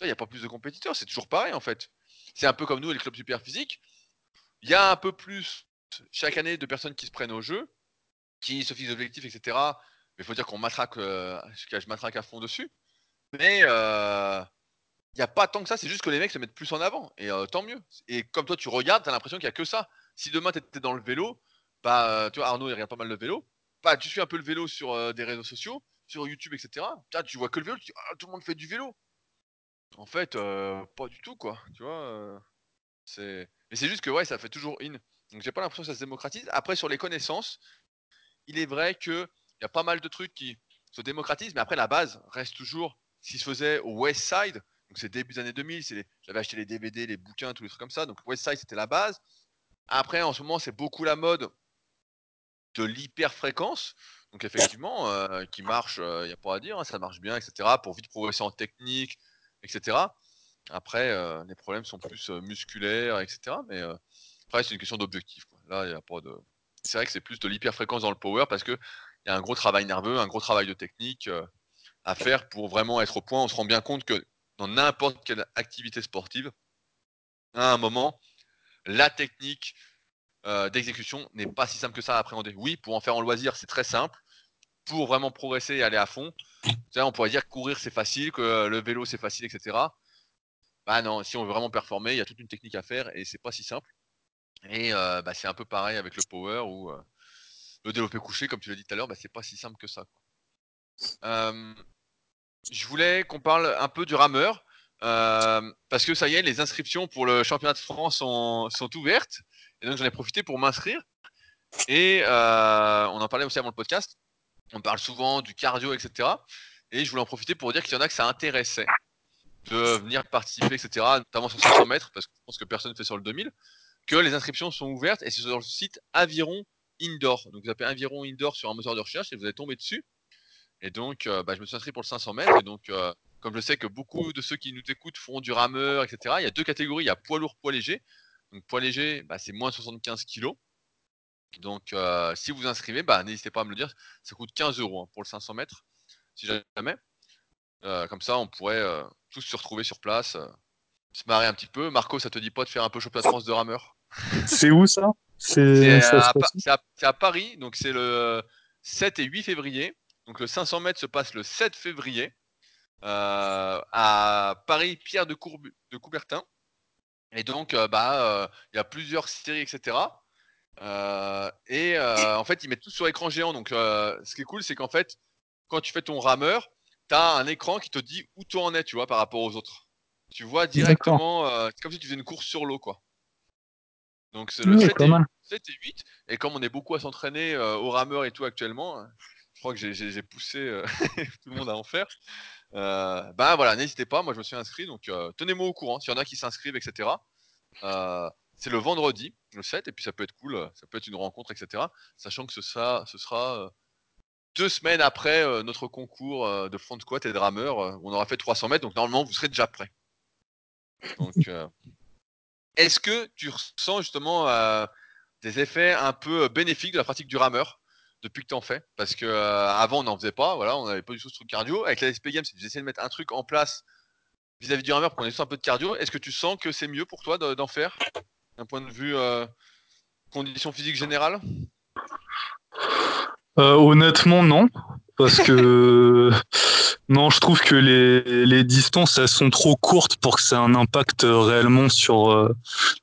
Il n'y a pas plus de compétiteurs, c'est toujours pareil en fait. C'est un peu comme nous, les clubs super physiques. Il y a un peu plus chaque année de personnes qui se prennent au jeu, qui se fixent des objectifs, etc. Mais il faut dire qu'on matraque, euh, je matraque à fond dessus. Mais il euh, n'y a pas tant que ça, c'est juste que les mecs se mettent plus en avant. Et euh, tant mieux. Et comme toi, tu regardes, tu as l'impression qu'il n'y a que ça. Si demain, tu étais dans le vélo, bah, euh, tu vois, Arnaud, il regarde pas mal de vélo. Bah, tu suis un peu le vélo sur des réseaux sociaux, sur YouTube, etc. tu vois que le vélo, tu dis, ah, tout le monde fait du vélo. En fait, pas du tout, quoi. Tu vois. c'est... Mais c'est juste que, ouais, ça fait toujours in. Donc, j'ai pas l'impression que ça se démocratise. Après, sur les connaissances, il est vrai qu'il y a pas mal de trucs qui se démocratisent, mais après, la base reste toujours qui se faisait au West Side, donc c'est début des années 2000, j'avais acheté les DVD, les bouquins, tous les trucs comme ça, donc West Side c'était la base. Après, en ce moment, c'est beaucoup la mode de l'hyperfréquence, donc effectivement, euh, qui marche, il euh, n'y a pas à dire, hein, ça marche bien, etc., pour vite progresser en technique, etc. Après, euh, les problèmes sont plus musculaires, etc. Mais après, c'est une question d'objectif. Là, il n'y a pas de. C'est vrai que c'est plus de l'hyperfréquence dans le power parce qu'il y a un gros travail nerveux, un gros travail de technique à faire pour vraiment être au point. On se rend bien compte que dans n'importe quelle activité sportive, à un moment, la technique euh, d'exécution n'est pas si simple que ça à appréhender. Oui, pour en faire en loisir, c'est très simple. Pour vraiment progresser et aller à fond, on pourrait dire que courir c'est facile, que le vélo c'est facile, etc. Bah non, si on veut vraiment performer, il y a toute une technique à faire et c'est pas si simple. Et euh, bah, c'est un peu pareil avec le power ou euh, le développé couché, comme tu l'as dit tout à l'heure, bah, c'est pas si simple que ça. Je voulais qu'on parle un peu du rameur. parce que ça y est, les inscriptions pour le championnat de France sont, ouvertes. Et donc j'en ai profité pour m'inscrire. Et on en parlait aussi avant le podcast. On parle souvent du cardio, etc. Et je voulais en profiter pour dire qu'il y en a que ça intéressait de venir participer, etc. Notamment sur 500 mètres, parce que je pense que personne ne fait sur le 2000. Que les inscriptions sont ouvertes et c'est sur le site Aviron Indoor. Donc vous appelez Aviron Indoor sur un moteur de recherche et vous allez tomber dessus. Et donc, euh, bah, je me suis inscrit pour le 500 mètres. Et donc, euh, comme je sais que beaucoup de ceux qui nous écoutent font du rameur, etc., il y a deux catégories. Il y a poids lourd, poids léger. Donc, poids léger, bah, c'est moins de 75 kg. Donc, euh, si vous inscrivez, bah, n'hésitez pas à me le dire. Ça coûte 15 euros hein, pour le 500 mètres, si jamais. comme ça, on pourrait tous se retrouver sur place, se marrer un petit peu. Marco, ça te dit pas de faire un peu championnat de France de rameur? C'est où ça? C'est à, à, Paris, donc c'est le 7 et 8 février. Donc le 500 mètres se passe le 7 février euh, à Paris Pierre de, de Coubertin. Et donc euh, bah euh, il y a plusieurs séries etc. et en fait ils mettent tout sur écran géant. Donc ce qui est cool c'est qu'en fait quand tu fais ton rameur, tu as un écran qui te dit où tu en es tu vois par rapport aux autres. Tu vois directement, c'est comme si tu faisais une course sur l'eau quoi. Donc c'est le 7, et, 8. Et comme on est beaucoup à s'entraîner au rameur et tout actuellement, crois que j'ai poussé euh, tout le monde à en faire. Bah voilà, n'hésitez pas, moi je me suis inscrit, donc euh, tenez-moi au courant s'il y en a qui s'inscrivent, etc. c'est le vendredi, le 7, et puis ça peut être cool, ça peut être une rencontre, etc. Sachant que ce sera, ce sera deux semaines après notre concours de front squat et de rameur, on aura fait 300 mètres, donc normalement vous serez déjà prêt. Donc, est-ce que tu ressens justement des effets un peu bénéfiques de la pratique du rameur? Depuis que tu en fais Parce que euh, avant on n'en faisait pas, voilà, on n'avait pas du tout ce truc cardio. Avec la SP Games, j'essayais de mettre un truc en place vis-à-vis du rameur pour qu'on ait un peu de cardio, est-ce que tu sens que c'est mieux pour toi d'en faire d'un point de vue euh, condition physique générale? Euh, Honnêtement, non. Parce que non, je trouve que les, les, distances elles sont trop courtes pour que ça ait un impact réellement sur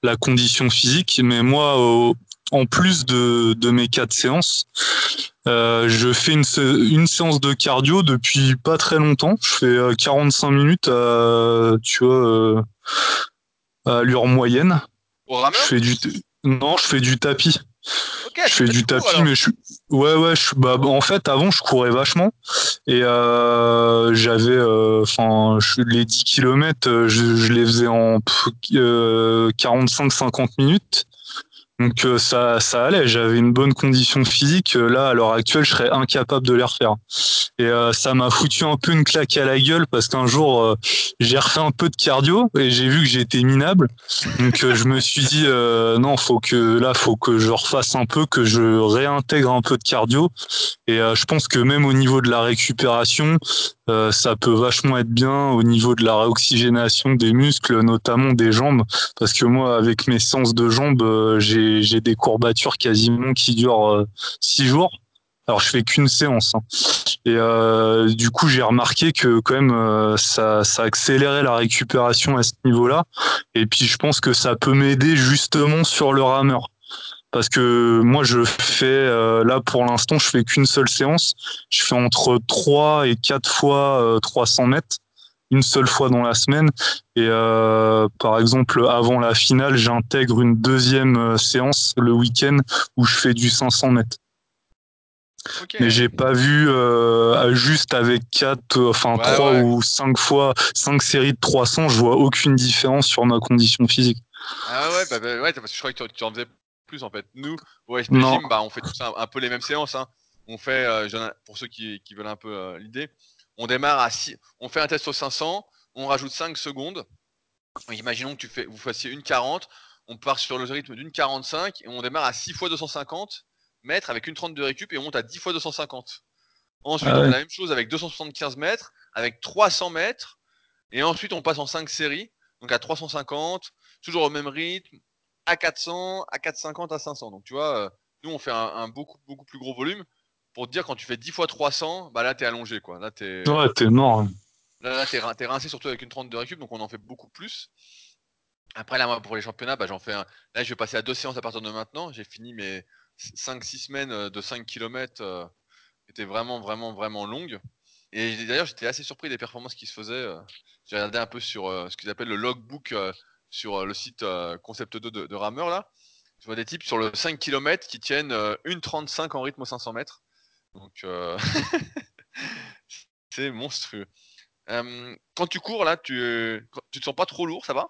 la condition physique. Mais moi, en plus de, de mes quatre séances, euh, je fais une, une, séance de cardio depuis pas très longtemps. Je fais 45 euh, minutes, à, tu vois, à l'heure moyenne. Au rameur je fais du non, je fais du tapis. je fais du tapis, mais je suis. Ouais, ouais. Je... Bah, en fait, avant, je courais vachement et euh, j'avais, euh, enfin, les 10 km, je, je, les faisais en 45-50 minutes. Donc euh, ça, ça allait, j'avais une bonne condition physique. Euh, là, à l'heure actuelle, je serais incapable de les refaire. Et euh, ça m'a foutu un peu une claque à la gueule parce qu'un jour, j'ai refait un peu de cardio et j'ai vu que j'étais minable. Donc je me suis dit non, faut que là, faut que je refasse un peu, que je réintègre un peu de cardio. Et je pense que même au niveau de la récupération, ça peut vachement être bien au niveau de la réoxygénation des muscles, notamment des jambes, parce que moi, avec mes séances de jambes, j'ai j'ai des courbatures quasiment qui durent euh, six jours. Alors je fais qu'une séance. Hein. Et euh, du coup j'ai remarqué que quand même euh, ça, ça accélérait la récupération à ce niveau-là. Et puis je pense que ça peut m'aider justement sur le rameur. Parce que moi je fais là pour l'instant je fais qu'une seule séance. Je fais entre 3 et 4 fois 300 mètres une seule fois dans la semaine. Et euh, par exemple, avant la finale, j'intègre une deuxième euh, séance le week-end où je fais du 500 mètres. Mais j'ai pas vu euh, juste avec quatre, enfin trois ou cinq fois, cinq séries de 300, je vois aucune différence sur ma condition physique. Ah ouais, bah, bah ouais, parce que je crois que tu, en faisais plus en fait. Nous, au SP Gym, bah, on fait tous un, un, peu les mêmes séances. Hein. On fait, pour ceux qui, qui veulent un peu l'idée, on démarre à 6, on fait un test au 500, on rajoute 5 secondes. Imaginons que tu fais, vous fassiez une 40, on part sur le rythme d'une 45 et on démarre à 6 fois 250 mètres avec une 30 de récup et on monte à 10 fois 250. Ensuite, ah on la même chose avec 275 mètres, avec 300 mètres, et ensuite on passe en 5 séries, donc à 350, toujours au même rythme, à 400, à 450, à 500. Donc tu vois, euh, nous on fait un beaucoup beaucoup plus gros volume pour te dire, quand tu fais 10 fois 300, bah là, t'es allongé, quoi. Là, t'es. Ouais, t'es mort. Hein. Là, t'es, rincé surtout avec une 30 de récup, donc on en fait beaucoup plus. Après, là, moi, pour les championnats, bah, j'en fais un. Là, je vais passer à deux séances à partir de maintenant. J'ai fini mes 5-6 semaines euh, de 5 km euh, qui étaient vraiment, vraiment, vraiment longues. Et d'ailleurs, j'étais assez surpris des performances qui se faisaient. Euh. J'ai regardé un peu sur ce qu'ils appellent le logbook sur le site Concept 2 de, Rameur, là. Je vois des types sur le 5 km qui tiennent 1,35 en rythme aux 500 mètres. Donc, euh, c'est monstrueux. quand tu cours, là, tu, tu te sens pas trop lourd, ça va?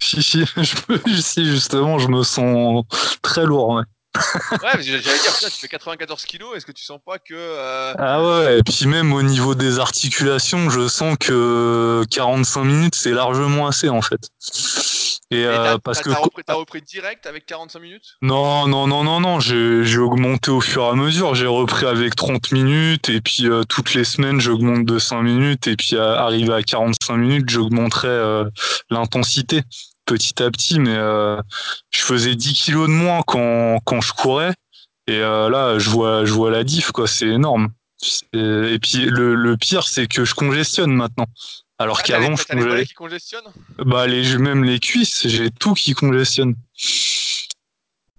Si, si, justement, je me sens très lourd. Ouais, j'allais dire, tu fais 94 kilos, est-ce que tu sens pas que. Euh, ah ouais, et puis même au niveau des articulations, je sens que 45 minutes, c'est largement assez en fait. Et, euh, parce que t'as repris, direct avec 45 minutes? Non, non, non, non, non. J'ai augmenté au fur et à mesure. J'ai repris avec 30 minutes et puis euh, toutes les semaines j'augmente de 5 minutes et puis arrivé à 45 minutes j'augmenterai l'intensité petit à petit, mais euh, je faisais 10 kilos de moins quand, quand je courais. Et euh, là, je vois, je vois la diff, quoi. C'est énorme. Et puis le, le pire, c'est que je congestionne maintenant. Alors ah, qu'avant, je congestionne Bah, les, même les cuisses, j'ai tout qui congestionne.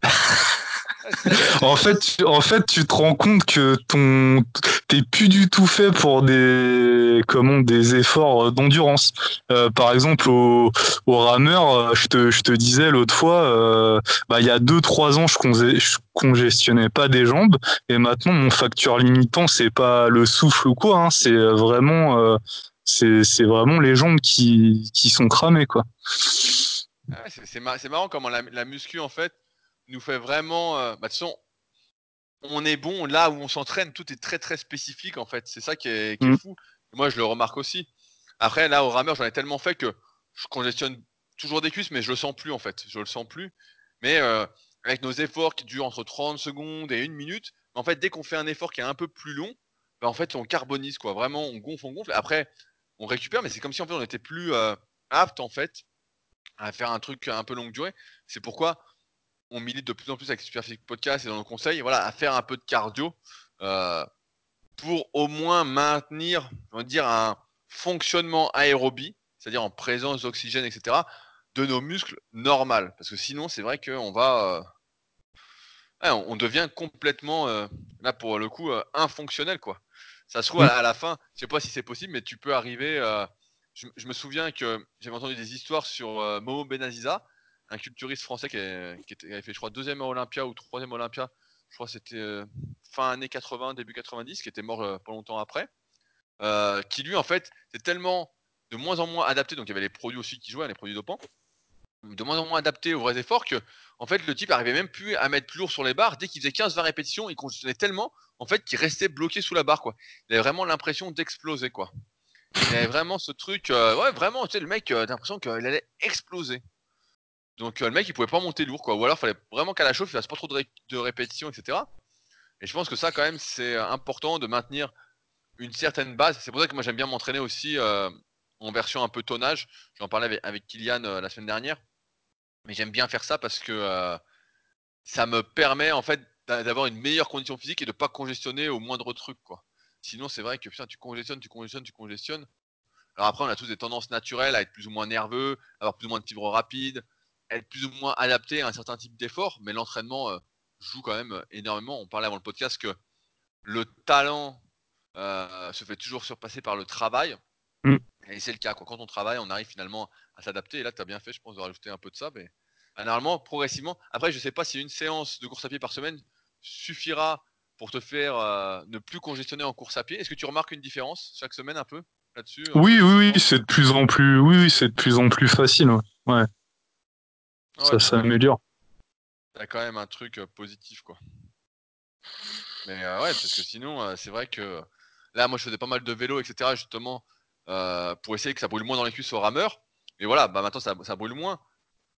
en fait, en fait, tu te rends compte que ton, t'es plus du tout fait pour des, comment, des efforts d'endurance. Euh, par exemple, au, au rameur, euh, je te, je te disais l'autre fois, euh, bah, il y a deux, trois ans, je, je congestionnais pas des jambes, et maintenant, mon facteur limitant, c'est pas le souffle ou quoi, hein, c'est vraiment, c'est, c'est vraiment les jambes qui, qui sont cramées, quoi. Ah c'est, marrant comment la, la muscu, en fait, nous fait vraiment. Euh, bah, de toute façon, on est bon là où on s'entraîne, tout est très très spécifique en fait. C'est ça qui est, mm. fou. Moi, je le remarque aussi. Après, là, au rameur, j'en ai tellement fait que je congestionne toujours des cuisses, mais je le sens plus en fait. Je le sens plus. Mais euh, avec nos efforts qui durent entre 30 secondes et une minute, en fait, dès qu'on fait un effort qui est un peu plus long, bah, en fait, on carbonise quoi. Vraiment, on gonfle, on gonfle. Après, on récupère, mais c'est comme si en fait on était plus euh, apte en fait à faire un truc un peu longue durée. C'est pourquoi on milite de plus en plus avec Superphysique Podcast et dans nos conseils, voilà, à faire un peu de cardio euh, pour au moins maintenir, on va dire, un fonctionnement aérobie, c'est-à-dire en présence d'oxygène, etc., de nos muscles normal. Parce que sinon, c'est vrai qu'on va. Euh, on devient complètement, euh, là pour le coup, infonctionnel, quoi. Ça se trouve, à, la fin, je sais pas si c'est possible, mais tu peux arriver. Je, me souviens que j'avais entendu des histoires sur Momo Benaziza, un culturiste français qui, avait fait, je crois, deuxième Olympia ou troisième Olympia. Je crois c'était fin années 80, début 90, qui était mort pas longtemps après. qui lui, en fait, c'est tellement de moins en moins adapté. Donc il y avait les produits aussi qui jouaient, les produits dopants de moins en moins adapté aux vrais efforts que en fait le type arrivait même plus à mettre plus lourd sur les barres dès qu'il faisait 15-20 répétitions il conditionnait tellement en fait qu'il restait bloqué sous la barre quoi il avait vraiment l'impression d'exploser quoi il avait vraiment ce truc euh, ouais vraiment tu sais le mec euh, l'impression qu'il allait exploser donc euh, le mec il pouvait pas monter lourd quoi. Ou alors il fallait vraiment qu'à la chauffe il fasse pas trop de, répétitions etc et je pense que ça quand même c'est important de maintenir une certaine base. C'est pour ça que moi j'aime bien m'entraîner aussi en version un peu tonnage. J'en parlais avec, Kylian la semaine dernière. Mais j'aime bien faire ça parce que euh, ça me permet en fait d'avoir une meilleure condition physique et de pas congestionner au moindre truc quoi. Sinon c'est vrai que putain tu congestionnes, tu congestionnes, tu congestionnes. Alors après on a tous des tendances naturelles à être plus ou moins nerveux, avoir plus ou moins de fibres rapides, être plus ou moins adapté à un certain type d'effort, mais l'entraînement euh, joue quand même euh, énormément. On parlait avant le podcast que le talent se fait toujours surpasser par le travail. Mm. Et c'est le cas. Quoi. Quand on travaille, on arrive finalement à s'adapter. Et là, tu as bien fait, je pense, de rajouter un peu de ça. Mais bah, normalement, progressivement. Après, je ne sais pas si une séance de course à pied par semaine suffira pour te faire euh, ne plus congestionner en course à pied. Est-ce que tu remarques une différence chaque semaine un peu là-dessus Oui, oui, oui, c'est de plus en plus, oui, c'est de plus en plus facile. Ouais. Ça s'améliore. T'as quand même un truc euh, positif, quoi. Mais euh, ouais, parce que sinon, c'est vrai que là, moi, je faisais pas mal de vélo, etc. Justement, euh, pour essayer que ça brûle moins dans les cuisses au rameur. Et voilà, bah maintenant ça, ça brûle moins.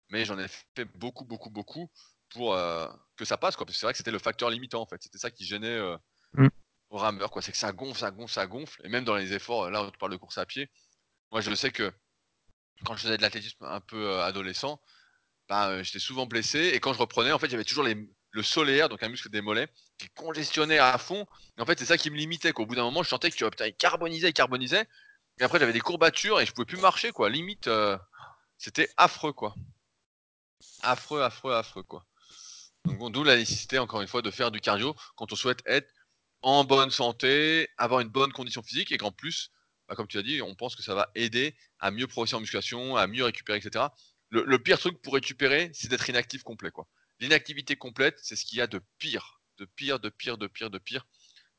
Mais j'en ai fait beaucoup, beaucoup, beaucoup pour euh, que ça passe. Quoi. Parce que c'est vrai que c'était le facteur limitant en fait. C'était ça qui gênait euh, mm. au rameur. Quoi. C'est que ça gonfle, ça gonfle, ça gonfle. Et même dans les efforts, là on parle de course à pied. Moi je sais que quand je faisais de l'athlétisme un peu adolescent, bah, j'étais souvent blessé. Et quand je reprenais, en fait, j'avais toujours le solaire, donc un muscle des mollets, qui congestionnait à fond. Et en fait, c'est ça qui me limitait. Qu'au bout d'un moment, je sentais que putain, il carbonisait, il. Et après, j'avais des courbatures et je pouvais plus marcher, quoi. Limite, euh, c'était affreux, quoi. Affreux, affreux, affreux, quoi. Donc, d'où la nécessité, encore une fois, de faire du cardio quand on souhaite être en bonne santé, avoir une bonne condition physique et qu'en plus, bah, comme tu as dit, on pense que ça va aider à mieux progresser en musculation, à mieux récupérer, etc. Le, pire truc pour récupérer, c'est d'être inactif complet. L'inactivité complète, c'est ce qu'il y a de pire, de pire, de pire, de pire, de pire.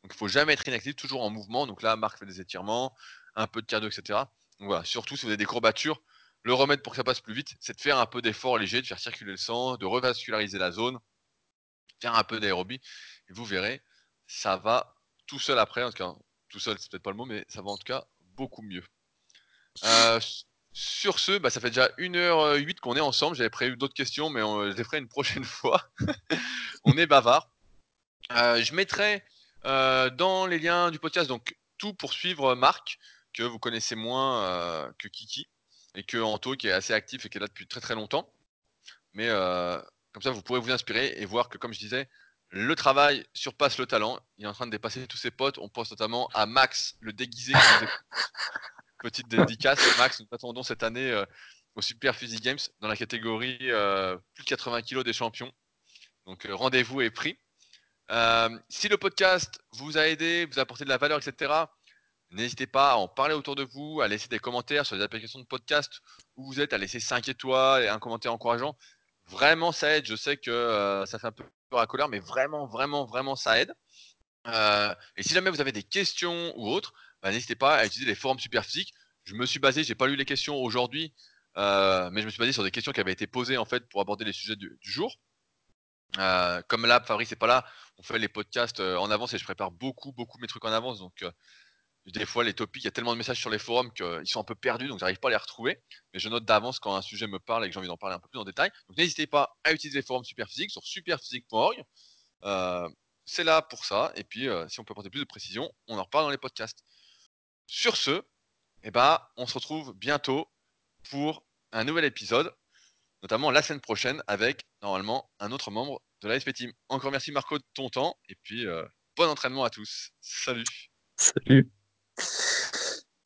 Donc, il faut jamais être inactif, toujours en mouvement. Donc là, Marc fait des étirements, un peu de cardio, etc. Voilà, surtout si vous avez des courbatures, le remède pour que ça passe plus vite, c'est de faire un peu d'effort léger, de faire circuler le sang, de revasculariser la zone, faire un peu d'aérobie, et vous verrez, ça va tout seul après, en tout cas, tout seul, c'est peut-être pas le mot, mais ça va en tout cas beaucoup mieux. Euh, sur ce, bah, ça fait déjà 1h08 qu'on est ensemble. J'avais prévu d'autres questions, mais on, je les ferai une prochaine fois. on est bavard. Euh, je mettrai euh, dans les liens du podcast donc tout pour suivre Marc que vous connaissez moins euh, que Kiki et que Anto qui est assez actif et qui est là depuis très très longtemps. Mais euh, comme ça, vous pourrez vous inspirer et voir que, comme je disais, le travail surpasse le talent. Il est en train de dépasser tous ses potes. On pense notamment à Max, le déguisé. Petite dédicace. Max, nous attendons cette année euh, au Super Physique Games dans la catégorie plus de 80 kg des champions. Donc rendez-vous est pris. si le podcast vous a aidé, vous a apporté de la valeur, etc., N'hésitez pas à en parler autour de vous, à laisser des commentaires sur les applications de podcast où vous êtes, à laisser 5 étoiles et un commentaire encourageant. Vraiment, ça aide. Je sais que euh, ça fait un peu à colère, mais vraiment, vraiment, vraiment, ça aide. Euh, et si jamais vous avez des questions ou autres, bah, n'hésitez pas à utiliser les forums Superphysique. Je me suis basé, j'ai pas lu les questions aujourd'hui, euh, mais je me suis basé sur des questions qui avaient été posées en fait pour aborder les sujets du, jour. comme là, Fabrice n'est pas là, on fait les podcasts en avance et je prépare beaucoup, beaucoup mes trucs en avance. Donc, des fois, les topics, il y a tellement de messages sur les forums qu'ils sont un peu perdus, donc j'arrive pas à les retrouver. Mais je note d'avance quand un sujet me parle et que j'ai envie d'en parler un peu plus en détail. Donc n'hésitez pas à utiliser les forums Superphysique sur superphysique.org. Euh, c'est là pour ça. Et puis, euh, si on peut apporter plus de précision, on en reparle dans les podcasts. Sur ce, et bah, on se retrouve bientôt pour un nouvel épisode, notamment la semaine prochaine avec normalement un autre membre de la SP Team. Encore merci Marco de ton temps et puis bon entraînement à tous. Salut. Salut.